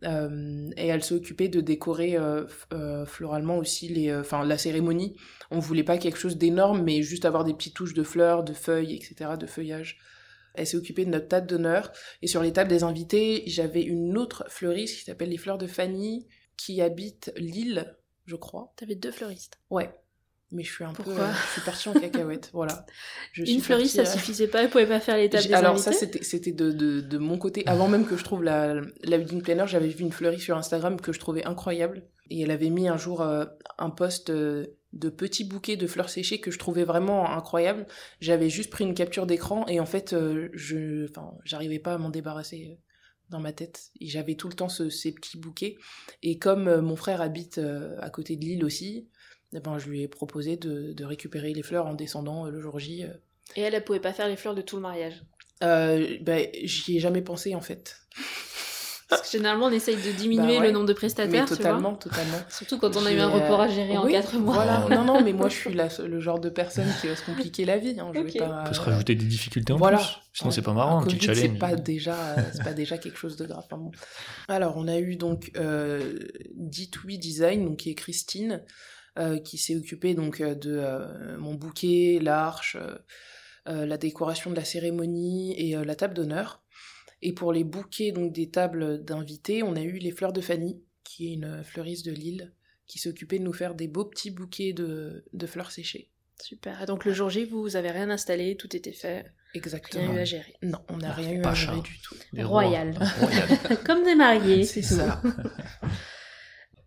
Euh, et elle s'est occupée de décorer euh, euh, floralement aussi les, enfin la cérémonie. On voulait pas quelque chose d'énorme, mais juste avoir des petites touches de fleurs, de feuilles, etc., de feuillage. Elle s'est occupée de notre table d'honneur. Et sur les tables des invités, j'avais une autre fleuriste qui s'appelle les Fleurs de Fanny, qui habite Lille, je crois. T'avais deux fleuristes. Ouais. Mais je suis un Pourquoi peu. euh, je suis partie en cacahuète, voilà. Je Une fleuriste, ça euh, suffisait pas, elle pouvait pas faire des Alors invités ça, c'était c'était de, de, de mon côté. Avant même que je trouve la, la wedding planner, j'avais vu une fleuriste sur Instagram que je trouvais incroyable. Et elle avait mis un jour euh, un post euh, de petits bouquets de fleurs séchées que je trouvais vraiment incroyable. J'avais juste pris une capture d'écran et en fait, je, enfin, j'arrivais pas à m'en débarrasser dans ma tête. Et j'avais tout le temps ce- ces petits bouquets. Et comme mon frère habite à côté de l'île aussi, ben, je lui ai proposé de, de récupérer les fleurs en descendant euh, le jour J. euh, Et elle, elle pouvait pas faire les fleurs de tout le mariage. euh, ben, j'y ai jamais pensé en fait. Parce que généralement, on essaye de diminuer Bah ouais. le nombre de Mais prestataires, tu totalement, vois. totalement. Surtout quand on a eu un report à gérer en oui, 4 mois. Voilà, non, non, mais moi je suis la, le genre de personne qui va se compliquer la vie. Hein. Je Ok. vais pas, On peut se rajouter des difficultés en Voilà. plus. Sinon Ouais. c'est pas marrant, un petit challenge. C'est pas déjà, c'est pas déjà quelque chose de grave. Enfin bon. Alors, on a eu donc euh, D2We Design, donc qui est Christine, euh, qui s'est occupée donc euh, de euh, mon bouquet, l'arche, euh, la décoration de la cérémonie et euh, la table d'honneur. Et pour les bouquets donc des tables d'invités, on a eu les fleurs de Fanny, qui est une fleuriste de Lille, qui s'est occupée de nous faire des beaux petits bouquets de, de fleurs séchées. Super. Et donc le jour J, vous, avez rien installé, tout était fait, rien Exactement. eu à gérer. Non, on n'a Ah, rien eu pas à cher. gérer du tout. Des rois. Royal. Royal. Comme des mariés. C'est ça.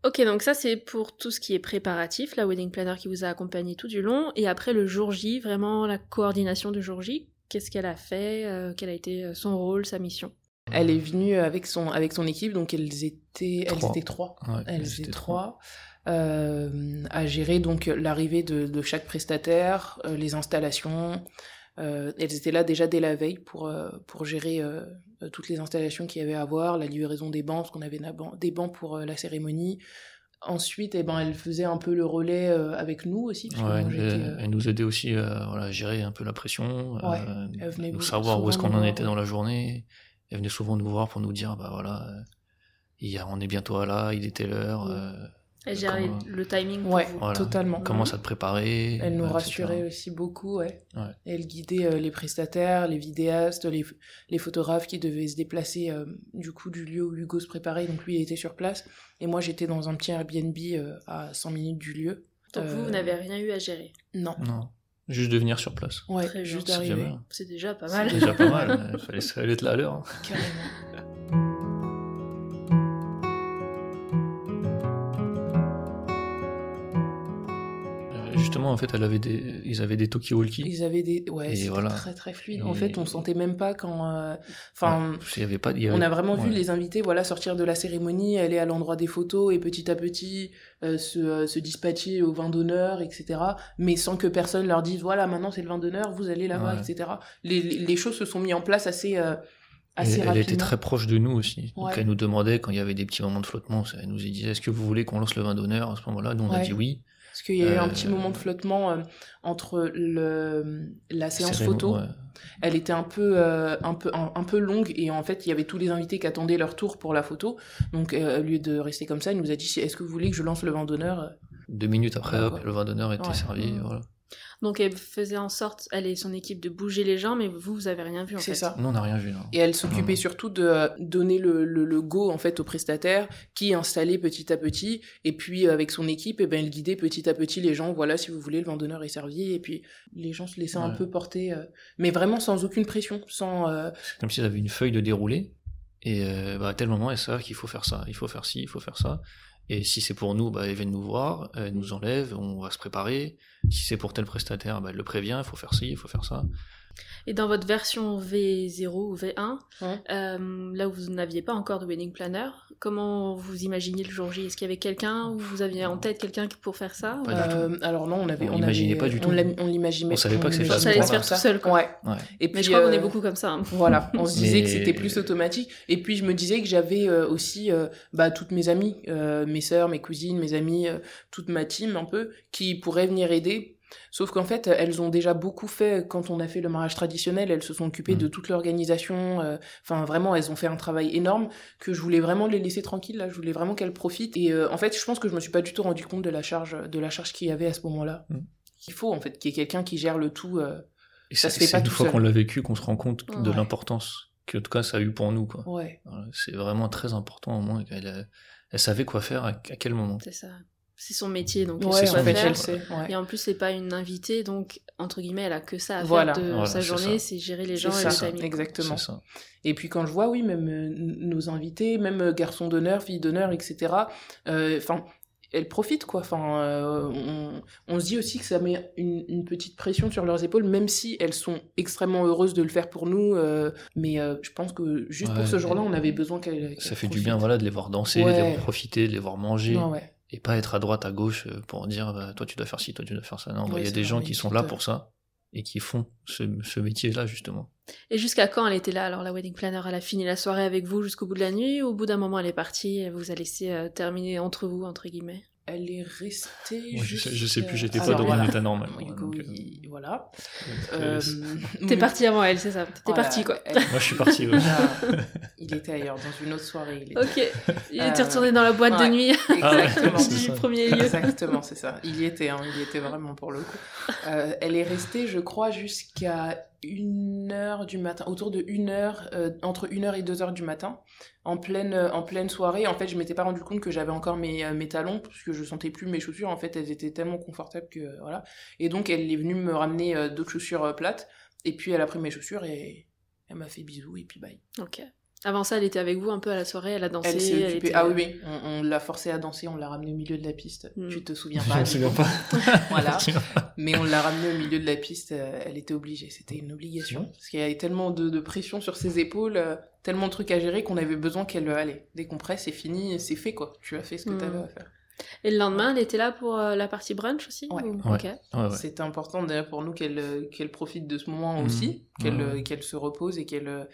Ok, donc ça c'est pour tout ce qui est préparatif, la wedding planner qui vous a accompagné tout du long, et après le jour J, vraiment la coordination du jour J, qu'est-ce qu'elle a fait, euh, quel a été euh, son rôle, sa mission? Elle est venue avec son, avec son équipe, donc elles étaient, elles Trois. étaient trois. Ouais, elles étaient trois. trois. euh, à gérer donc l'arrivée de, de chaque prestataire, euh, les installations. Euh, elles étaient là déjà dès la veille pour, euh, pour gérer euh, toutes les installations qu'il y avait à voir, la livraison des bancs, parce qu'on avait des bancs pour la cérémonie. Ensuite, eh ben, elle faisait un peu le relais euh, avec nous aussi. parce Ouais, elle, euh, elle nous aidait aussi euh, voilà, à gérer un peu la pression, Ouais, elle nous savoir où est-ce qu'on en était dans la journée. Elle venait souvent nous voir pour nous dire, bah voilà, il y a, on est bientôt là, il était l'heure, Ouais. Elle gère Comment- le timing pour Ouais, vous. voilà. totalement. commence à te préparer. Elle nous etc. rassurait aussi beaucoup, ouais. Ouais. Elle guidait euh, les prestataires, les vidéastes, les, les photographes qui devaient se déplacer euh, du coup du lieu où Hugo se préparait. Donc lui, il était sur place. Et moi, j'étais dans un petit Airbnb euh, à 100 minutes du lieu. Donc vous, vous n'avez rien eu à gérer? Non. Non, juste de venir sur place. Ouais, Très juste C'est d'arriver. C'est déjà pas C'est mal. déjà pas mal, il fallait, fallait être là à l'heure. hein. Carrément. Justement, en fait, elle avait des, ils avaient des talkie-walkie. Ils avaient des. Ouais, c'était voilà. très très fluide. Et- En fait, on sentait même pas quand. euh, Enfin. Ouais, avait pas, y avait- On a vraiment vu les invités voilà, sortir de la cérémonie, aller à l'endroit des photos et petit à petit euh, se, euh, se dispatcher au vin d'honneur, etc. Mais sans que personne leur dise voilà, maintenant c'est le vin d'honneur, vous allez là-bas, Ouais. etc. Les, les, les choses se sont mises en place assez, euh, assez elle, elle était très proche de nous aussi. Donc elle nous demandait quand il y avait des petits moments de flottement, elle nous disait est-ce que vous voulez qu'on lance le vin d'honneur à ce moment-là? Nous on a dit oui. Parce qu'il y a eu un Euh, petit moment de flottement euh, entre le, la séance photo. ouais. Elle était un peu, euh, un, peu, un, un peu longue et en fait il y avait tous les invités qui attendaient leur tour pour la photo. Donc euh, au lieu de rester comme ça, elle nous a dit est-ce que vous voulez que je lance le vin d'honneur? Deux minutes après, Ouais, hop, le vin d'honneur était Ouais. servi. Mhm. Voilà. Donc elle faisait en sorte, elle et son équipe, de bouger les gens, mais vous, vous avez rien vu en C'est fait. ça. Nous on n'a rien vu. non. Et elle s'occupait surtout de euh, donner le, le, le go en fait aux prestataires qui installait petit à petit et puis euh, avec son équipe et ben elle guidait petit à petit les gens voilà si vous voulez le vin d'honneur est servi et puis les gens se laissaient un peu porter euh, mais vraiment sans aucune pression sans euh, C'est comme s'ils avaient une feuille de déroulé. Et euh, bah, à tel moment, elles savent qu'il faut faire ça, il faut faire ci, il faut faire ça. Et si c'est pour nous, bah, elles viennent nous voir, elles nous enlèvent, on va se préparer. Si c'est pour tel prestataire, bah, elle le prévient, il faut faire ci, il faut faire ça. Et dans votre version V0 ou V1, Ouais. euh, là où vous n'aviez pas encore de wedding planner, comment vous imaginiez le jour J? Est-ce qu'il y avait quelqu'un ou vous aviez en tête quelqu'un pour faire ça Pas ou- du tout. euh, alors non on avait On on l'imaginait avait- pas du tout. on l'imaginait On savait pas que c'était ce ça allait se faire tout seul, quoi. ouais Ouais. et puis Mais je crois qu'on est euh, beaucoup comme ça. hein. Voilà, on se disait que c'était plus automatique. Et puis je me disais que j'avais euh, aussi euh, bah, toutes mes amies, euh, mes sœurs, mes cousines, mes amies, euh, toute ma team un peu, qui pourraient venir aider. Sauf qu'en fait, elles ont déjà beaucoup fait quand on a fait le mariage traditionnel. Elles se sont occupées Mm. de toute l'organisation. euh, Enfin, vraiment, elles ont fait un travail énorme que je voulais vraiment les laisser tranquilles. Là, je voulais vraiment qu'elles profitent. Et euh, en fait, je pense que je me suis pas du tout rendu compte de la charge, de la charge qu'il y avait à ce moment-là. Mm. Il faut en fait qu'il y ait quelqu'un qui gère le tout. euh, Et Ça c'est se fait c'est pas une tout fois qu'on l'a vécu qu'on se rend compte de l'importance que, en tout cas, ça a eu pour nous. Quoi. Ouais. C'est vraiment très important au moins qu'elle elle savait quoi faire à, à quel moment. C'est ça. C'est son métier, donc elle Ouais, sait son sait. ouais. Et en plus, c'est pas une invitée, donc entre guillemets, elle a que ça à Voilà. faire de Voilà, sa c'est journée, c'est gérer les C'est gens et ça, le timing. exactement. C'est ça. Et puis quand je vois, oui, même euh, nos invités, même euh, garçons d'honneur, filles d'honneur, etc. euh, Enfin, elles profitent quoi. Enfin, euh, on, on se dit aussi que ça met une, une petite pression sur leurs épaules, même si elles sont extrêmement heureuses de le faire pour nous. euh, mais euh, je pense que juste pour ce jour-là, on avait besoin qu'elles. Ça fait du bien voilà, de les voir danser, Ouais. de les voir profiter, de les voir manger. Non, ouais. Et pas être à droite, à gauche euh, pour dire bah, toi tu dois faire ci, toi tu dois faire ça. Non, il Ouais, y a des gens qui sont là pour ça et qui font ce, ce métier-là justement. Et jusqu'à quand elle était là Alors la wedding planner, elle a fini la soirée avec vous jusqu'au bout de la nuit ou au bout d'un moment elle est partie, elle vous a laissé euh, terminer entre vous, entre guillemets? Elle est restée. Moi, je, sais, je sais plus, j'étais pas Alors, dans voilà. mon état normal. moi, Hugo, donc, euh, il- voilà. euh, T'es parti avant elle, c'est ça T'es voilà, parti quoi elle- Moi je suis parti. ouais. Ah, il était ailleurs, dans une autre soirée. Il était... Ok. Il était Euh, retourné dans la boîte ouais. de nuit Ah ouais, Exactement. c'est du ça. premier lieu. Exactement, c'est ça. Il y était, hein, il y était vraiment pour le coup. Euh, elle est restée, je crois, jusqu'à une heure du matin, autour de une heure, euh, entre une heure et deux heures du matin, en pleine, euh, en pleine soirée. En fait, je m'étais pas rendu compte que j'avais encore mes, euh, mes talons, parce que je sentais plus mes chaussures. En fait, elles étaient tellement confortables que voilà. Et donc, elle est venue me ramener d'autres chaussures plates. Et puis, elle a pris mes chaussures et elle m'a fait bisous et puis bye. Ok. Avant ça, elle était avec vous un peu à la soirée, elle a dansé. Elle s'est elle occupée. était- Ah oui, oui. On, on l'a forcée à danser, on l'a ramenée au milieu de la piste. Mm. Tu te souviens Je pas me du souviens coup. pas. Voilà. Je me souviens pas. Mais on l'a ramenée au milieu de la piste, euh, elle était obligée, c'était une obligation. Parce qu'il y avait tellement de, de pression sur ses épaules, euh, tellement de trucs à gérer qu'on avait besoin qu'elle, euh, allez, décompresse, c'est fini, c'est fait quoi. Tu as fait ce que Mm. tu avais à faire. Et le lendemain, elle était là pour euh, la partie brunch aussi Ouais. ou- Ouais. Ok. Ouais, ouais. C'était important d'ailleurs pour nous qu'elle euh, qu'elle profite de ce moment Mhm. aussi, qu'elle Ouais, euh, ouais. qu'elle se repose et qu'elle.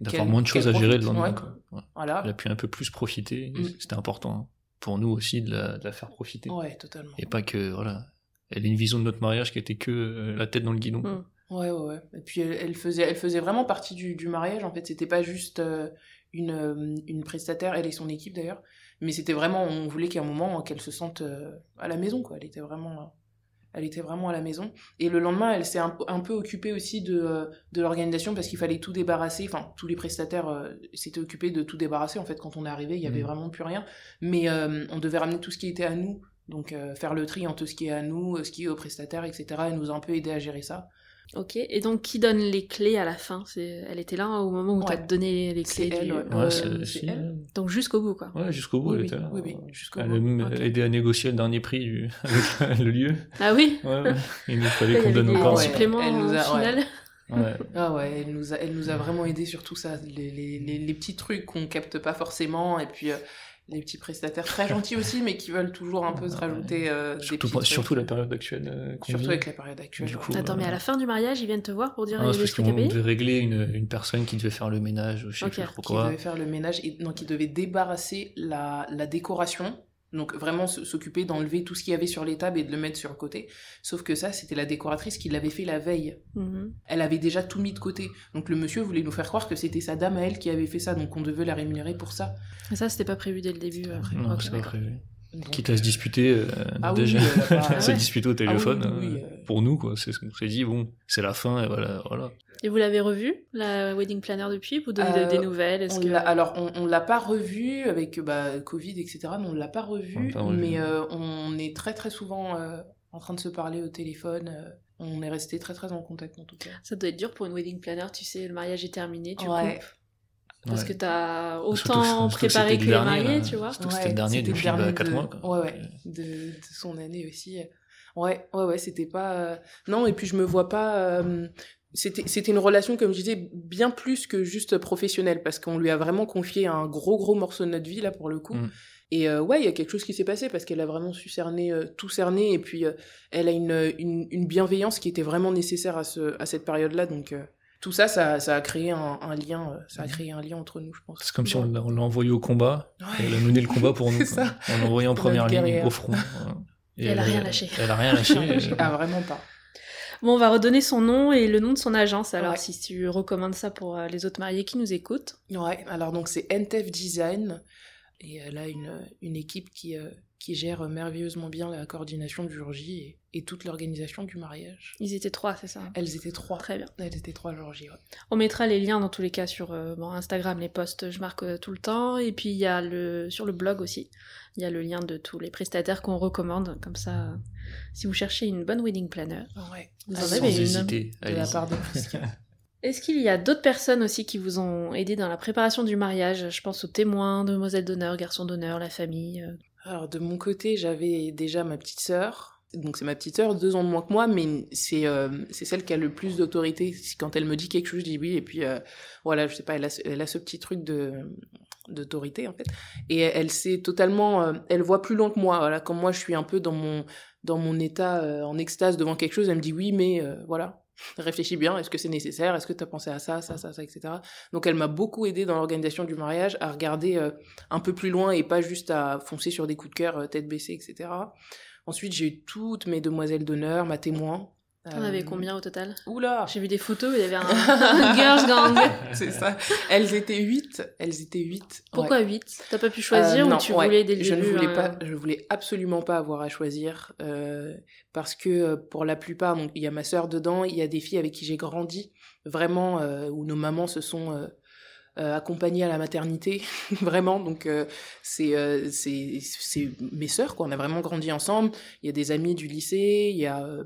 D'avoir moins de choses à gérer le profite, lendemain. ouais. quoi. Ouais. Voilà. Elle a pu un peu plus profiter. Mm. C'était important hein, pour nous aussi de la, de la faire profiter. Ouais, totalement. Et pas que, voilà, elle a une vision de notre mariage qui était que euh, la tête dans le guidon. Mm. Ouais, ouais, ouais. Et puis elle, elle faisait, elle faisait vraiment partie du, du mariage. En fait, c'était pas juste euh, une, euh, une prestataire, elle et son équipe d'ailleurs, mais c'était vraiment, on voulait qu'à un moment qu'elle se sente euh, à la maison, quoi. Elle était vraiment, elle était vraiment à la maison. Et le lendemain, elle s'est un, un peu occupée aussi de, euh, de l'organisation parce qu'il fallait tout débarrasser. Enfin, tous les prestataires euh, s'étaient occupés de tout débarrasser. En fait, quand on est arrivé, il y avait Mhm. vraiment plus rien. Mais euh, on devait ramener tout ce qui était à nous. Donc euh, faire le tri entre ce qui est à nous, ce qui est aux prestataires, etc. Elle nous a un peu aidé à gérer ça. Ok. Et donc, qui donne les clés à la fin? C'est Elle était là au moment où Ouais. t'as donné les C'est clés elle, du... ouais. Ouais, Euh, c'est elle Donc jusqu'au bout, quoi. Ouais, jusqu'au bout, Oui, elle oui, était là. oui, oui, jusqu'au elle bout. a aidé à négocier le dernier prix du... avec le lieu. Ah oui? Ouais. Il nous fallait qu'on donne encore. ouais. suppléments Elle nous a- au final. Ouais. Ah ouais, elle nous a, elle nous a vraiment aidé sur tout ça, les, les, les, les petits trucs qu'on capte pas forcément, et puis euh, les petits prestataires très gentils aussi, mais qui veulent toujours un peu se rajouter euh, des Surtout, la période actuelle. euh, Surtout vit. avec la période actuelle. Du coup, Attends, mais à la fin du mariage, ils viennent te voir pour dire Ah, parce qu'on devait régler une, une personne qui devait faire le ménage, je sais Ok. plus trop qui devait faire le ménage, et donc qui devait débarrasser la, la décoration, donc vraiment s'occuper d'enlever tout ce qu'il y avait sur les tables et de le mettre sur le côté. Sauf que ça, c'était la décoratrice qui l'avait fait la veille. Mhm. Elle avait déjà tout mis de côté. Donc le monsieur voulait nous faire croire que c'était sa dame à elle qui avait fait ça, donc on devait la rémunérer pour ça. Et ça, c'était pas prévu dès le début. euh. Non, c'est pas prévu. Donc, Quitte à se disputer, euh, Ah déjà, oui, se ouais. disputer au Ah oui, téléphone, oui, euh, euh. pour nous, quoi. C'est ce qu'on s'est dit, bon, c'est la fin, et voilà, voilà. Et vous l'avez revu, la wedding planner depuis Vous donnez Euh, des nouvelles On que... l'a- alors, on, on l'a pas revu avec bah, Covid, etc. Mais on l'a pas revu, On l'a pas revu. mais euh, on est très très souvent euh, en train de se parler au téléphone. euh, on est resté très très en contact en tout cas. Ça doit être dur pour une wedding planner, tu sais, le mariage est terminé, tu Ouais. coupes. Parce Ouais. que t'as que- autant surtout que préparé que le les dernier, mariés, là. tu vois. Surtout que c'était le dernier c'était depuis, bah, quatre de... mois, quoi. Ouais, ouais, de, de son année aussi. Ouais, ouais, ouais, c'était pas. euh, Non, et puis je me vois pas. euh, C'était c'était une relation, comme je disais, bien plus que juste professionnelle, parce qu'on lui a vraiment confié un gros, gros morceau de notre vie, là, pour le coup. Mm. Et euh, ouais, il y a quelque chose qui s'est passé, parce qu'elle a vraiment su cerner, euh, tout cerner, et puis euh, elle a une, une, une bienveillance qui était vraiment nécessaire à, ce, à cette période-là, donc. Euh, tout ça, ça, ça a créé un, un lien, euh, ça a créé un lien entre nous, je pense. C'est comme si on l'a envoyé au combat, Ouais. elle a mené le combat pour nous. Ça. On l'a envoyé en première ligne, guerrière. au front. Et elle a rien lâché. Elle a rien lâché. et- Ah, vraiment pas. Bon, on va redonner son nom et le nom de son agence, alors Ouais. si tu recommandes ça pour euh, les autres mariés qui nous écoutent. Ouais, alors donc c'est NTF Design et elle a une, une équipe qui, euh, qui gère merveilleusement bien la coordination du jour J et, et toute l'organisation du mariage. Ils étaient trois, c'est ça Elles étaient trois. Très bien. Elles étaient trois jour J, ouais. On mettra les liens dans tous les cas sur euh, bon, Instagram, les posts, je marque euh, tout le temps. Et puis il y a le sur le blog aussi, il y a le lien de tous les prestataires qu'on recommande. Comme ça, euh, si vous cherchez une bonne wedding planner, Ouais. vous Ah, en sans avez une. hésiter. De la part de. Est-ce qu'il y a d'autres personnes aussi qui vous ont aidé dans la préparation du mariage? Je pense aux témoins, demoiselles d'honneur, garçons d'honneur, la famille. Alors de mon côté, j'avais déjà ma petite sœur. Donc c'est ma petite sœur, deux ans de moins que moi, mais c'est euh, celle qui a le plus d'autorité. Quand elle me dit quelque chose, je dis oui. Et puis euh, voilà, je sais pas, elle a, elle a ce petit truc de d'autorité en fait. Et elle, sait totalement, euh, elle voit plus loin que moi. Voilà, comme moi, je suis un peu dans mon dans mon état en extase devant quelque chose, elle me dit oui, mais voilà. Réfléchis bien, est-ce que c'est nécessaire Est-ce que tu as pensé à ça, ça, ça, ça, etc. Donc elle m'a beaucoup aidé dans l'organisation du mariage à regarder euh, un peu plus loin et pas juste à foncer sur des coups de cœur euh, tête baissée, etc. Ensuite, j'ai eu toutes mes demoiselles d'honneur, ma témoin. T'en Euh, avais combien au total? Oula J'ai vu des photos, il y avait un, un girls gang. C'est ça. Elles étaient huit. Elles étaient huit. Pourquoi Ouais. 8 T'as pas pu choisir Euh, ou non, tu ouais. voulais dès le je début ne voulais pas, je voulais absolument pas avoir à choisir euh, parce que euh, pour la plupart, il y a ma sœur dedans, il y a des filles avec qui j'ai grandi, vraiment euh, où nos mamans se sont euh, euh, accompagnées à la maternité, vraiment. Donc euh, c'est euh, c'est mes sœurs quoi. On a vraiment grandi ensemble. Il y a des amis du lycée, il y a euh, euh,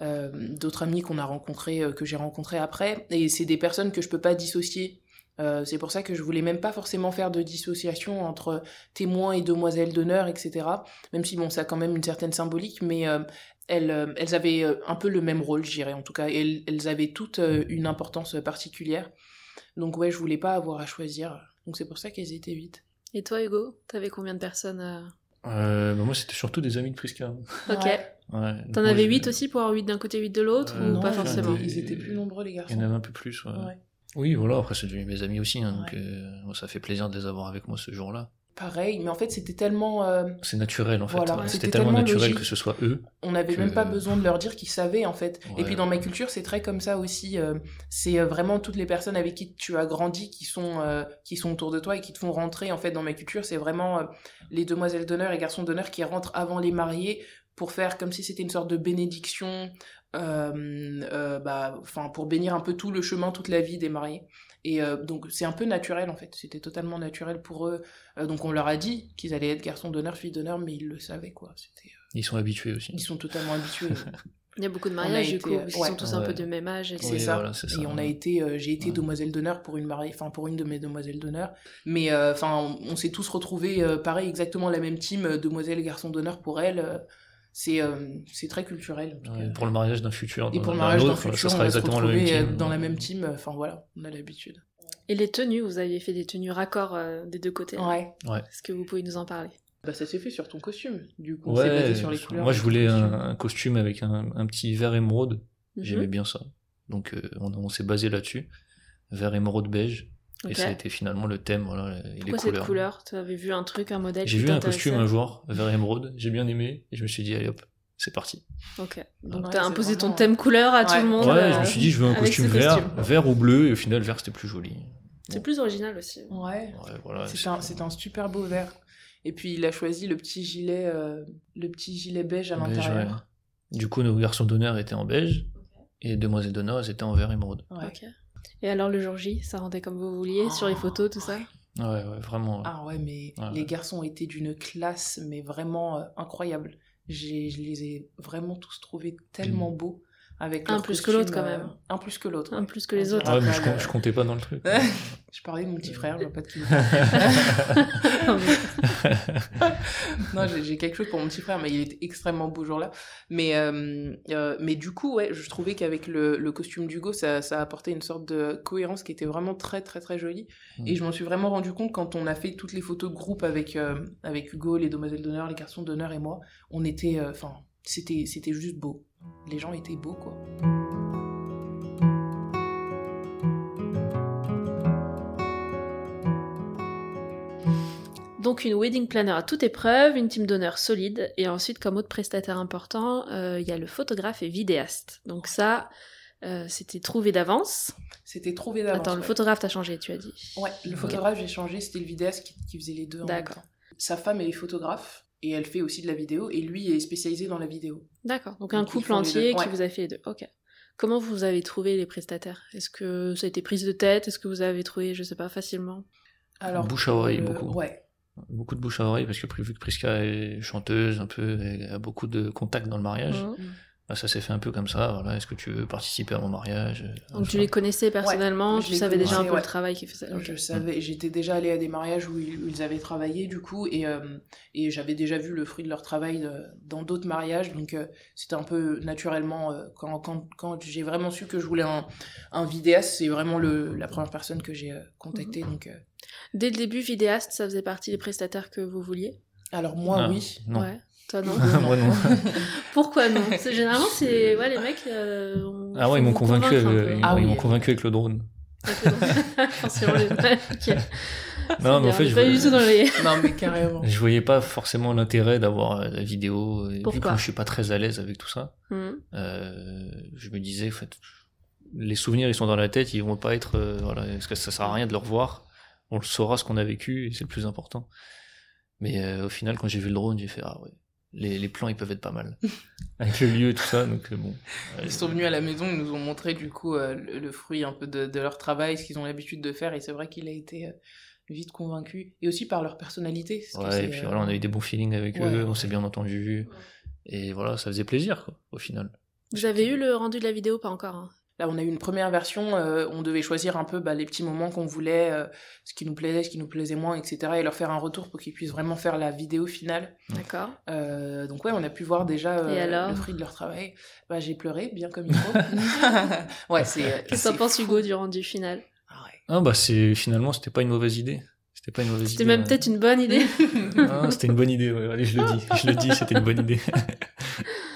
d'autres amis qu'on a rencontrés, euh, que j'ai rencontrés après, et c'est des personnes que je peux pas dissocier Euh, c'est pour ça que je voulais même pas forcément faire de dissociation entre témoins et demoiselles d'honneur, etc. Même si bon, ça a quand même une certaine symbolique, mais euh, elles, euh, elles avaient un peu le même rôle, je dirais en tout cas. Elles, elles avaient toutes une importance particulière. Donc ouais, je voulais pas avoir à choisir. Donc c'est pour ça qu'elles étaient huit. Et toi, Hugo, t'avais combien de personnes bah Moi, c'était surtout des amis de Prisca. Ok. Ouais, T'en avais 8 aussi pour avoir 8 d'un côté, 8 de l'autre ou non, pas forcément Ils étaient plus nombreux, les garçons. Il y en avait un peu plus, ouais. Ouais. Oui, voilà, après c'est devenu mes amis aussi, hein, donc euh, ça fait plaisir de les avoir avec moi ce jour-là. Pareil, mais en fait, c'était tellement. euh, C'est naturel en fait. Voilà, Ouais, c'était C'était tellement tellement naturel logique. que ce soit eux. on n'avait que- même pas besoin de leur dire qu'ils savaient en fait. Et puis dans ma culture, c'est très comme ça aussi. euh, c'est euh, vraiment toutes les personnes avec qui tu as grandi qui sont euh, qui sont autour de toi et qui te font rentrer en fait dans ma culture. C'est vraiment euh, les demoiselles d'honneur et garçons d'honneur qui rentrent avant les mariés pour faire comme si c'était une sorte de bénédiction. euh, euh, bah, enfin pour bénir un peu tout le chemin, toute la vie des mariés. Et euh, donc c'est un peu naturel en fait, c'était totalement naturel pour eux. Euh, donc on leur a dit qu'ils allaient être garçons d'honneur, filles d'honneur, mais ils le savaient quoi. C'était, euh, Ils sont habitués aussi. ils sont totalement habitués. Il y a beaucoup de mariages du coup, ouais. sont tous un peu de même âge. Et C'est Oui, ça. voilà, c'est ça. Et on a été, euh, j'ai été Ouais. demoiselle d'honneur pour une mariée, enfin pour une de mes demoiselles d'honneur. Mais euh, enfin, on, on s'est tous retrouvés, euh, pareil, exactement la même team, demoiselle et garçon d'honneur pour elle. C'est euh, c'est très culturel. en tout Ouais, cas. pour le mariage d'un futur. Et pour le mariage d'un autre, futur, ça on sera va se exactement le même euh, team. dans la même team. Enfin voilà, on a l'habitude. Et les tenues, vous aviez fait des tenues raccords euh, des deux côtés. Ouais. Est-ce que vous pouvez nous en parler? Bah ça s'est fait sur ton costume. Du coup, Ouais, basé sur les couleurs. moi je voulais costume. un, un costume avec un, un petit vert émeraude. Mhm. J'aimais bien ça. Donc euh, on, on s'est basé là-dessus. Vert émeraude beige. Et ça a été finalement le thème, voilà, et les Pourquoi cette couleurs. couleur? Tu avais vu un truc, un modèle J'ai vu un costume un jour, vert émeraude, j'ai bien aimé, et je me suis dit, allez hop, c'est parti. Ok. Donc Ouais, t'as imposé ton thème couleur à tout le monde. Ouais, euh, je me suis dit, je veux un costume vert, costume. vert ou bleu, et au final, vert c'était plus joli. C'est plus original aussi. Ouais. Ouais, voilà. C'est un, c'est un super beau vert. Et puis il a choisi le petit gilet, euh, le petit gilet beige à l'intérieur. ouais. Du coup, nos garçons d'honneur étaient en beige, et demoiselles d'honneur, étaient en vert émeraude. Ouais. Ok. Et alors le jour J, ça rendait comme vous vouliez sur les Oh, photos, tout ça Ouais, ouais, vraiment. ouais. Ah ouais, mais Ouais. les garçons étaient d'une classe, mais vraiment euh, incroyable. J'ai, je les ai vraiment tous trouvés tellement beaux. Avec Un plus que l'autre, quand euh, même. un plus que l'autre. Un plus que les autres. Ouais, mais je, je comptais pas dans le truc. Je parlais de mon petit frère, je vois pas de qui. Non, j'ai j'ai quelque chose pour mon petit frère, mais il était extrêmement beau jour-là. Mais, euh, euh, mais du coup, ouais, je trouvais qu'avec le, le costume d'Hugo, ça, ça apportait une sorte de cohérence qui était vraiment très, très, très jolie. Et je m'en suis vraiment rendu compte quand on a fait toutes les photos de groupe avec, euh, avec Hugo, les demoiselles d'honneur, les garçons d'honneur et moi. On était. euh, Enfin, c'était c'était juste beau. Les gens étaient beaux, quoi. Donc une wedding planner à toute épreuve, une team d'honneur solide, et ensuite comme autre prestataire important, euh, il y a le photographe et vidéaste. Donc ça, euh, c'était trouvé d'avance. C'était trouvé d'avance. Attends, le photographe t'a changé, tu as dit. Ouais, le photographe, j'ai changé, c'était le vidéaste qui, qui faisait les deux en même D'accord. temps. Sa femme, elle est photographe, et elle fait aussi de la vidéo, et lui est spécialisé dans la vidéo. D'accord. Donc un Donc, couple entier qui Ouais. vous a fait les deux. Ok. Comment vous avez trouvé les prestataires? Est-ce que ça a été prise de tête? Est-ce que vous avez trouvé, je sais pas, facilement? Alors, Bouche à oreille, euh, beaucoup. Ouais, Beaucoup de bouche à oreille, parce que vu que Priska est chanteuse, un peu, et a beaucoup de contacts dans le mariage, Mhm. Bah, ça s'est fait un peu comme ça. Voilà, est-ce que tu veux participer à mon mariage Donc tu les connaissais personnellement, je tu savais déjà un peu le ouais. travail qu'ils faisaient. Ok. Je savais, j'étais déjà allée à des mariages où ils, où ils avaient travaillé du coup et, euh, et j'avais déjà vu le fruit de leur travail euh, dans d'autres mariages donc euh, c'était un peu naturellement euh, quand, quand, quand j'ai vraiment su que je voulais un, un vidéaste c'est vraiment le, la première personne que j'ai euh, contactée Mhm. donc euh, Dès le début, vidéaste, ça faisait partie des prestataires que vous vouliez? Alors moi Ah, oui Non. Ouais. Toi non Moi non. Pourquoi non C'est- Généralement, c'est ouais, les mecs. euh, on- Ah ouais, ils m'ont convaincu, avec- ils, Ah ils oui. m'ont convaincu avec le drone. Forcément, les- ok. Non, mais en fait, je pas du tout dans les. non mais carrément Je voyais pas forcément l'intérêt d'avoir euh, la vidéo. Et vu Pourquoi que moi, je suis pas très à l'aise avec tout ça, Mhm. euh, je me disais, en fait, les souvenirs, ils sont dans la tête, ils vont pas être, euh, voilà, parce que ça sert à rien de le revoir. On le saura ce qu'on a vécu et c'est le plus important. Mais euh, au final, quand j'ai vu le drone, j'ai fait, ah ouais, les, les plans, ils peuvent être pas mal. avec le lieu et tout ça, donc euh, bon. ils sont venus à la maison ils nous ont montré du coup euh, le, le fruit un peu de, de leur travail ce qu'ils ont l'habitude de faire et c'est vrai qu'il a été euh, vite convaincu et aussi par leur personnalité Ouais, et puis euh, voilà, on a eu des bons feelings avec ouais. eux, on s'est bien entendu. Et voilà, ça faisait plaisir, quoi, au final. Vous avez eu le rendu de la vidéo Pas encore. hein? Là, on a eu une première version, euh, on devait choisir un peu bah, les petits moments qu'on voulait, euh, ce qui nous plaisait, ce qui nous plaisait moins, etc. Et leur faire un retour pour qu'ils puissent vraiment faire la vidéo finale. D'accord. Euh, donc ouais, on a pu voir déjà Et alors le fruit de leur travail. Bah, j'ai pleuré, bien comme il faut. ouais, c'est... Qu'est-ce que t'en penses, Hugo, du rendu final? Ah ouais. Ah bah c'est finalement c'était pas une mauvaise idée. C'était pas une mauvaise C'était idée. même ouais. peut-être une bonne idée. Ah, c'était une bonne idée, ouais. Allez, je le dis. Je le dis, c'était une bonne idée.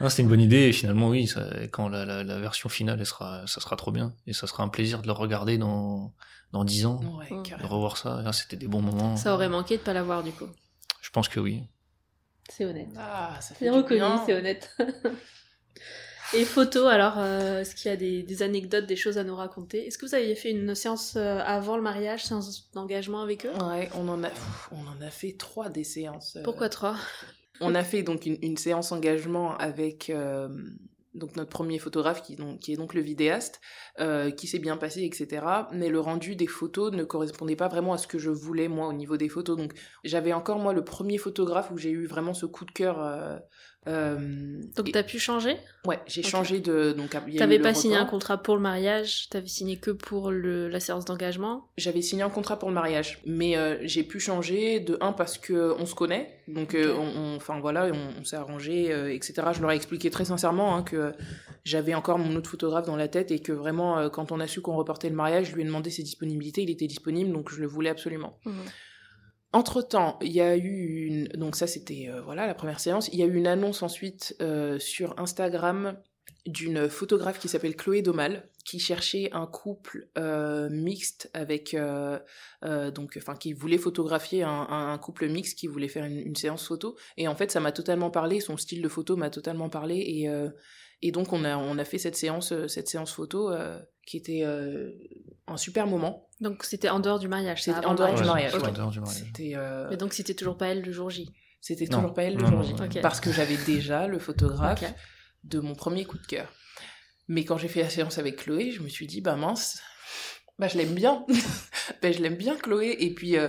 Non, c'était une bonne idée et finalement oui, ça, quand la, la, la version finale, elle sera, ça sera trop bien et ça sera un plaisir de le regarder dans dans dix ans, Ouais, Mm. de carrément. revoir ça. Là, c'était des bons moments. Ça aurait manqué de pas l'avoir, du coup. Je pense que oui. C'est honnête. Ah, ça fait C'est reconnu, bien. c'est honnête. Et photos, alors, euh, est-ce qu'il y a des, des anecdotes, des choses à nous raconter? Est-ce que vous aviez fait une séance euh, avant le mariage, séance d'engagement avec eux? Ouais, on en a, pff, on en a fait trois des séances. euh, Pourquoi trois? On a fait donc une, séance engagement avec euh, notre premier photographe qui est donc le vidéaste, euh, qui s'est bien passé, etc. Mais le rendu des photos ne correspondait pas vraiment à ce que je voulais moi au niveau des photos. Donc j'avais encore moi le premier photographe où j'ai eu vraiment ce coup de cœur. euh, euh, Donc t'as pu changer? Ouais, j'ai changé de donc. T'avais pas signé un contrat pour le mariage, t'avais signé que pour le, la séance d'engagement? J'avais signé un contrat pour le mariage, mais euh, j'ai pu changer de un parce que on se connaît, donc euh, on, enfin voilà, on, on s'est arrangé, euh, etc. Je leur ai expliqué très sincèrement hein, que j'avais encore mon autre photographe dans la tête et que vraiment quand on a su qu'on reportait le mariage, je lui ai demandé ses disponibilités, il était disponible, donc je le voulais absolument. Entre temps, il y a eu une, donc ça c'était euh, voilà la première séance. Il y a eu une annonce ensuite euh, sur Instagram d'une photographe qui s'appelle Chloé Domal qui cherchait un couple euh, mixte avec donc enfin qui voulait photographier un, couple mixte qui voulait faire une, séance photo et en fait ça m'a totalement parlé son style de photo m'a totalement parlé et et donc on a on a fait cette séance cette séance photo qui était un super moment Donc c'était en dehors du mariage. C'était en dehors du mariage, c'était ouais. en dehors du mariage. c'était euh, Mais donc c'était toujours pas elle le jour J? C'était Non. toujours pas elle le Non, jour non, J. Parce que j'avais déjà le photographe de mon premier coup de cœur. Mais quand j'ai fait la séance avec Chloé, je me suis dit, bah mince, bah je l'aime bien. bah, je l'aime bien Chloé. Et puis, euh,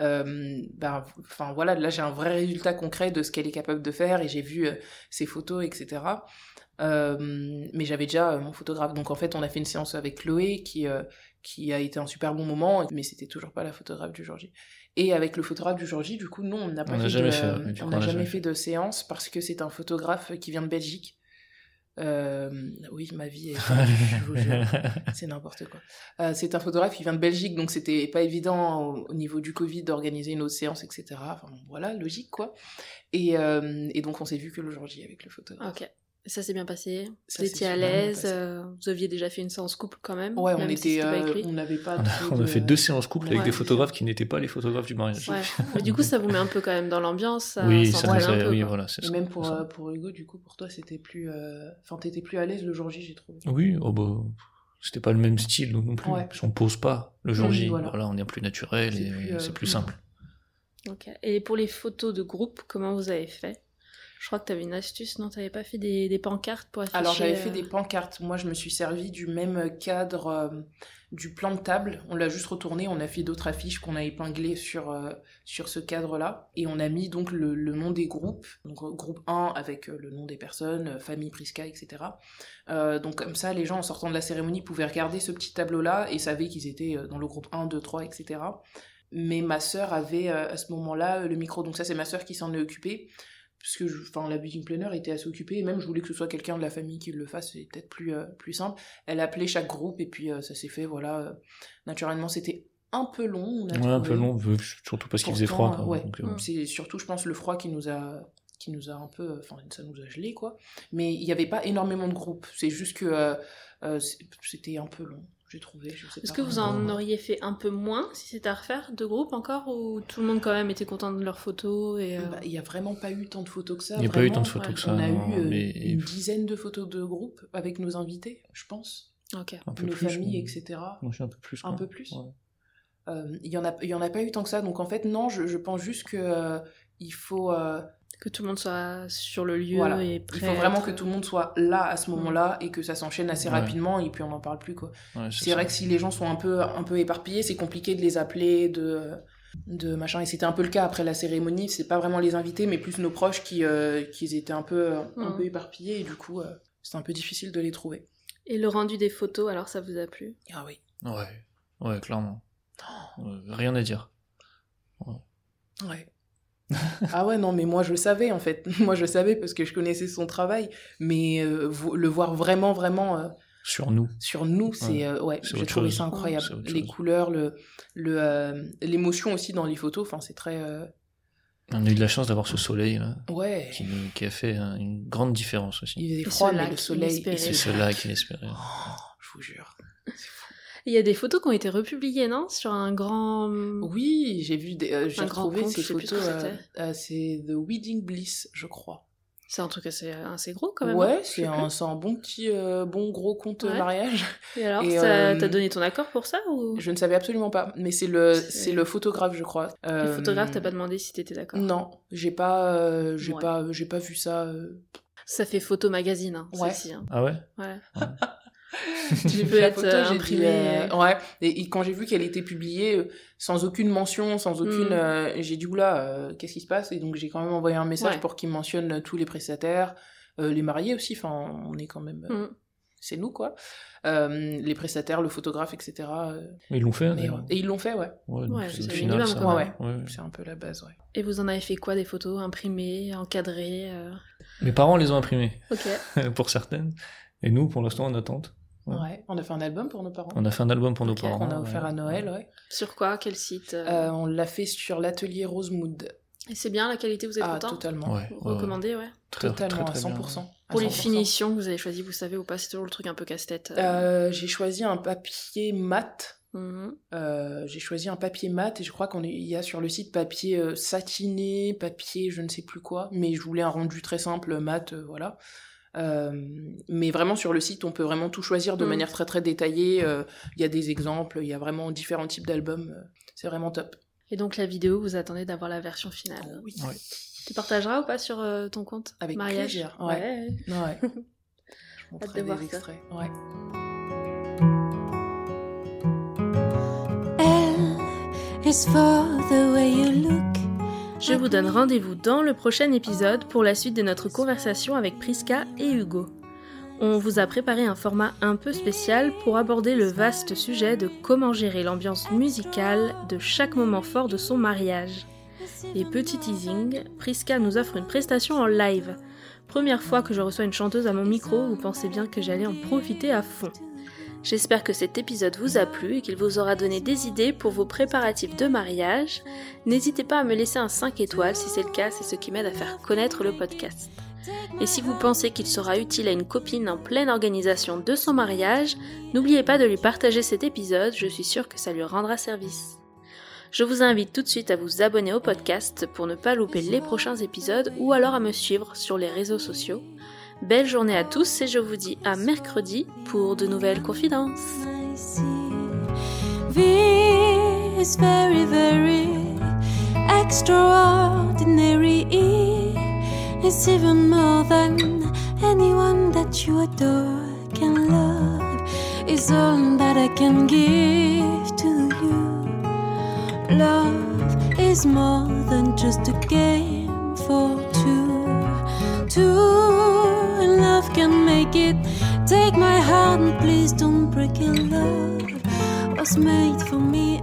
euh, bah, enfin voilà, là j'ai un vrai résultat concret de ce qu'elle est capable de faire et j'ai vu euh, ses photos, etc. Euh, mais j'avais déjà euh, mon photographe. Donc en fait, on a fait une séance avec Chloé qui, euh, qui a été un super bon moment, mais c'était toujours pas la photographe du jour J. Et avec le photographe du jour J, du coup, non, on n'a pas fait, jamais de, fait, on n'a jamais jamais fait de séance parce que c'est un photographe qui vient de Belgique. Euh, oui, ma vie est. je vous jure. C'est n'importe quoi. Euh, c'est un photographe qui vient de Belgique, donc c'était pas évident au, au niveau du Covid d'organiser une autre séance, etc. Enfin voilà, logique quoi. Et, euh, et donc on s'est vu que le jour J avec le photographe. Ok. Ça s'est bien passé. Ça vous étiez à l'aise. euh, vous aviez déjà fait une séance couple quand même. Ouais, on même était, euh, on n'avait pas. On a, trop on a de- fait deux séances couples avec des photographes qui n'étaient pas les photographes du mariage. Ouais. Mais du coup, ça vous met un peu quand même dans l'ambiance. Oui, ça, ça- un peu. oui, voilà, c'est Et ça. même pour, c'est ça. euh, pour Hugo, du coup, pour toi, c'était plus. euh, Enfin, t'étais plus à l'aise le jour J, j'ai trouvé. Oui, oh bah, c'était pas le même style non plus. Ouais. Qu'on pose pas le jour Oui, J. voilà. Voilà. on est plus naturel et c'est plus simple. Ok. Et pour les photos de groupe, comment vous avez fait? Je crois que tu avais une astuce, non T'avais pas fait des, des pancartes pour afficher Alors j'avais fait euh, des pancartes. Moi, je me suis servi du même cadre euh, du plan de table. On l'a juste retourné. On a fait d'autres affiches qu'on a épinglées sur euh, sur ce cadre-là, et on a mis donc le, le nom des groupes. Donc groupe 1 avec le nom des personnes, famille Prisca, etc. Euh, donc comme ça, les gens en sortant de la cérémonie pouvaient regarder ce petit tableau-là et savaient qu'ils étaient dans le groupe 1, 2, 3, etc. Mais ma sœur avait à ce moment-là le micro. Donc ça, c'est ma sœur qui s'en est occupée parce que je- enfin la wedding planner était assez occupée et même je voulais que ce soit quelqu'un de la famille qui le fasse c'est peut-être plus euh, plus simple elle appelait chaque groupe et puis euh, ça s'est fait voilà euh, naturellement c'était un peu long on a Ouais, un peu long, surtout parce qu'il faisait froid. quoi. ouais. Donc, Mm. c'est surtout je pense le froid qui nous a qui nous a un peu enfin ça nous a gelé quoi mais il n'y avait pas énormément de groupes c'est juste que euh, euh, c'était un peu long j'ai trouvé je sais Est-ce que vous en auriez fait un peu moins si c'était à refaire de groupe encore ou tout le monde quand même était content de leurs photos et euh, Bah, il n'y a vraiment pas eu tant de photos que ça Il n'y a pas eu tant de photos que ouais. ça. on a non, eu euh, mais une dizaine de photos de groupe avec nos invités je pense Ok. un peu nos plus. familles mais- etc Moi, je suis un peu plus. Un peu plus Ouais. Euh, il y en a il y en a pas eu tant que ça donc en fait non je, je pense juste que euh, il faut euh, Que tout le monde soit sur le lieu voilà et il faut vraiment que tout le monde soit là à ce moment-là et que ça s'enchaîne assez Ouais. rapidement et puis on n'en parle plus quoi Ouais, c'est ça. vrai que si les gens sont un peu un peu éparpillés c'est compliqué de les appeler de de machin et c'était un peu le cas après la cérémonie c'est pas vraiment les invités mais plus nos proches qui euh, qui étaient un peu un Mhm. peu éparpillés et du coup euh, c'était un peu difficile de les trouver Et le rendu des photos, alors ça vous a plu? Ah oui. Ouais, ouais, clairement. Euh, rien à dire. Ouais. Ah ouais, non, mais moi je le savais en fait. Moi je le savais parce que je connaissais son travail, mais euh, le voir vraiment, vraiment euh, Sur nous. sur nous, c'est Ouais. euh, ouais, C'est j'ai trouvé chose. ça incroyable. C'est Les chose. couleurs, le, le, euh, l'émotion aussi dans les photos, enfin c'est très, euh, On a eu de la chance d'avoir ce soleil là, ouais. qui, qui a fait euh, une grande différence aussi. Il faisait froid, mais lac le soleil. inespéré. et ce- C'est cela qu'il espérait. Oh, je vous jure. Il y a des photos qui ont été republiées, non? Sur un grand... Oui, j'ai vu, des, euh, j'ai retrouvé compte, ces photos. ce que euh, euh, c'est The Wedding Bliss, je crois. C'est un truc assez, assez gros quand même. Ouais, hein c'est un, c'est un bon petit, euh, bon gros compte Ouais. mariage. Et alors, Et, ça- euh, t'as donné ton accord pour ça ou? Je ne savais absolument pas, mais c'est le, C'est- c'est le photographe, je crois. Le Euh, photographe t'a pas demandé si t'étais d'accord? Non, j'ai pas, euh, j'ai Ouais. pas, j'ai pas vu ça. euh. Ça fait photo magazine, hein, Ouais. celle-ci. hein. Ah ouais? Ouais. Vu la être, photo, euh, j'ai dit, imprimé. euh, ouais. Et, et quand j'ai vu qu'elle était publiée euh, sans aucune mention, sans aucune, Mm. euh, j'ai dit oula, euh, qu'est-ce qui se passe? Et donc j'ai quand même envoyé un message Ouais. pour qu'il mentionne euh, tous les prestataires, euh, les mariés aussi. Enfin, on est quand même, euh, Mm. c'est nous quoi. Euh, les prestataires, le photographe, etc. euh, Mais ils l'ont fait. mais, ouais. Et ils l'ont fait, ouais. Ouais, donc Ouais, c'est c'est au le final, ça- ouais. C'est un peu la base, ouais. Et vous en avez fait quoi Des photos imprimées, encadrées euh? Mes parents les ont imprimés, Ok. pour certaines. Et nous, pour l'instant, en attente. Ouais. Ouais. On a fait un album pour nos parents. On a fait un album pour nos parents. qu'on a offert ouais. à Noël, ouais. Sur quoi? Quel site? Euh Euh, on l'a fait sur l'atelier Rosemood. Et c'est bien la qualité, vous êtes Ah, content? totalement. Ouais, Vous ouais. Très, Totalement, très, très à bien. 100%. à Pour les 100%. finitions que vous avez choisies, vous savez ou pas, c'est toujours le truc un peu casse-tête. euh. Euh, j'ai choisi un papier mat. Mhm. Euh, j'ai choisi un papier mat et je crois qu'il y a sur le site papier euh, satiné, papier je ne sais plus quoi, mais je voulais un rendu très simple, mat, euh, voilà. Euh, mais vraiment sur le site, on peut vraiment tout choisir de Mm. manière très très détaillée. euh, Il y a des exemples, il y a vraiment différents types d'albums. euh, c'est vraiment top. Et donc la vidéo, vous attendez d'avoir la version finale. Oui. Ouais. Tu partageras ou pas sur euh, ton compte Avec mariage plaisir, ouais. Ouais. je Hâte montrerai de voir des ça. extraits. Ouais. L is for the way you look. Je vous donne rendez-vous dans le prochain épisode pour la suite de notre conversation avec Priska et Hugo. On vous a préparé un format un peu spécial pour aborder le vaste sujet de comment gérer l'ambiance musicale de chaque moment fort de son mariage. Et petit teasing, Priska nous offre une prestation en live. Première fois que je reçois une chanteuse à mon micro, vous pensez bien que j'allais en profiter à fond. J'espère que cet épisode vous a plu et qu'il vous aura donné des idées pour vos préparatifs de mariage. N'hésitez pas à me laisser un 5 étoiles si c'est le cas, c'est ce qui m'aide à faire connaître le podcast. Et si vous pensez qu'il sera utile à une copine en pleine organisation de son mariage, n'oubliez pas de lui partager cet épisode, je suis sûre que ça lui rendra service. Je vous invite tout de suite à vous abonner au podcast pour ne pas louper les prochains épisodes ou alors à me suivre sur les réseaux sociaux. Belle journée à tous et je vous dis à mercredi pour de nouvelles confidences. Is very, very extraordinary. Is even more than anyone that you adore can love. Is all that I can give to you. Love is more than just a game for two. Two love can make it. Take my heart and please don't break it. Love was made for me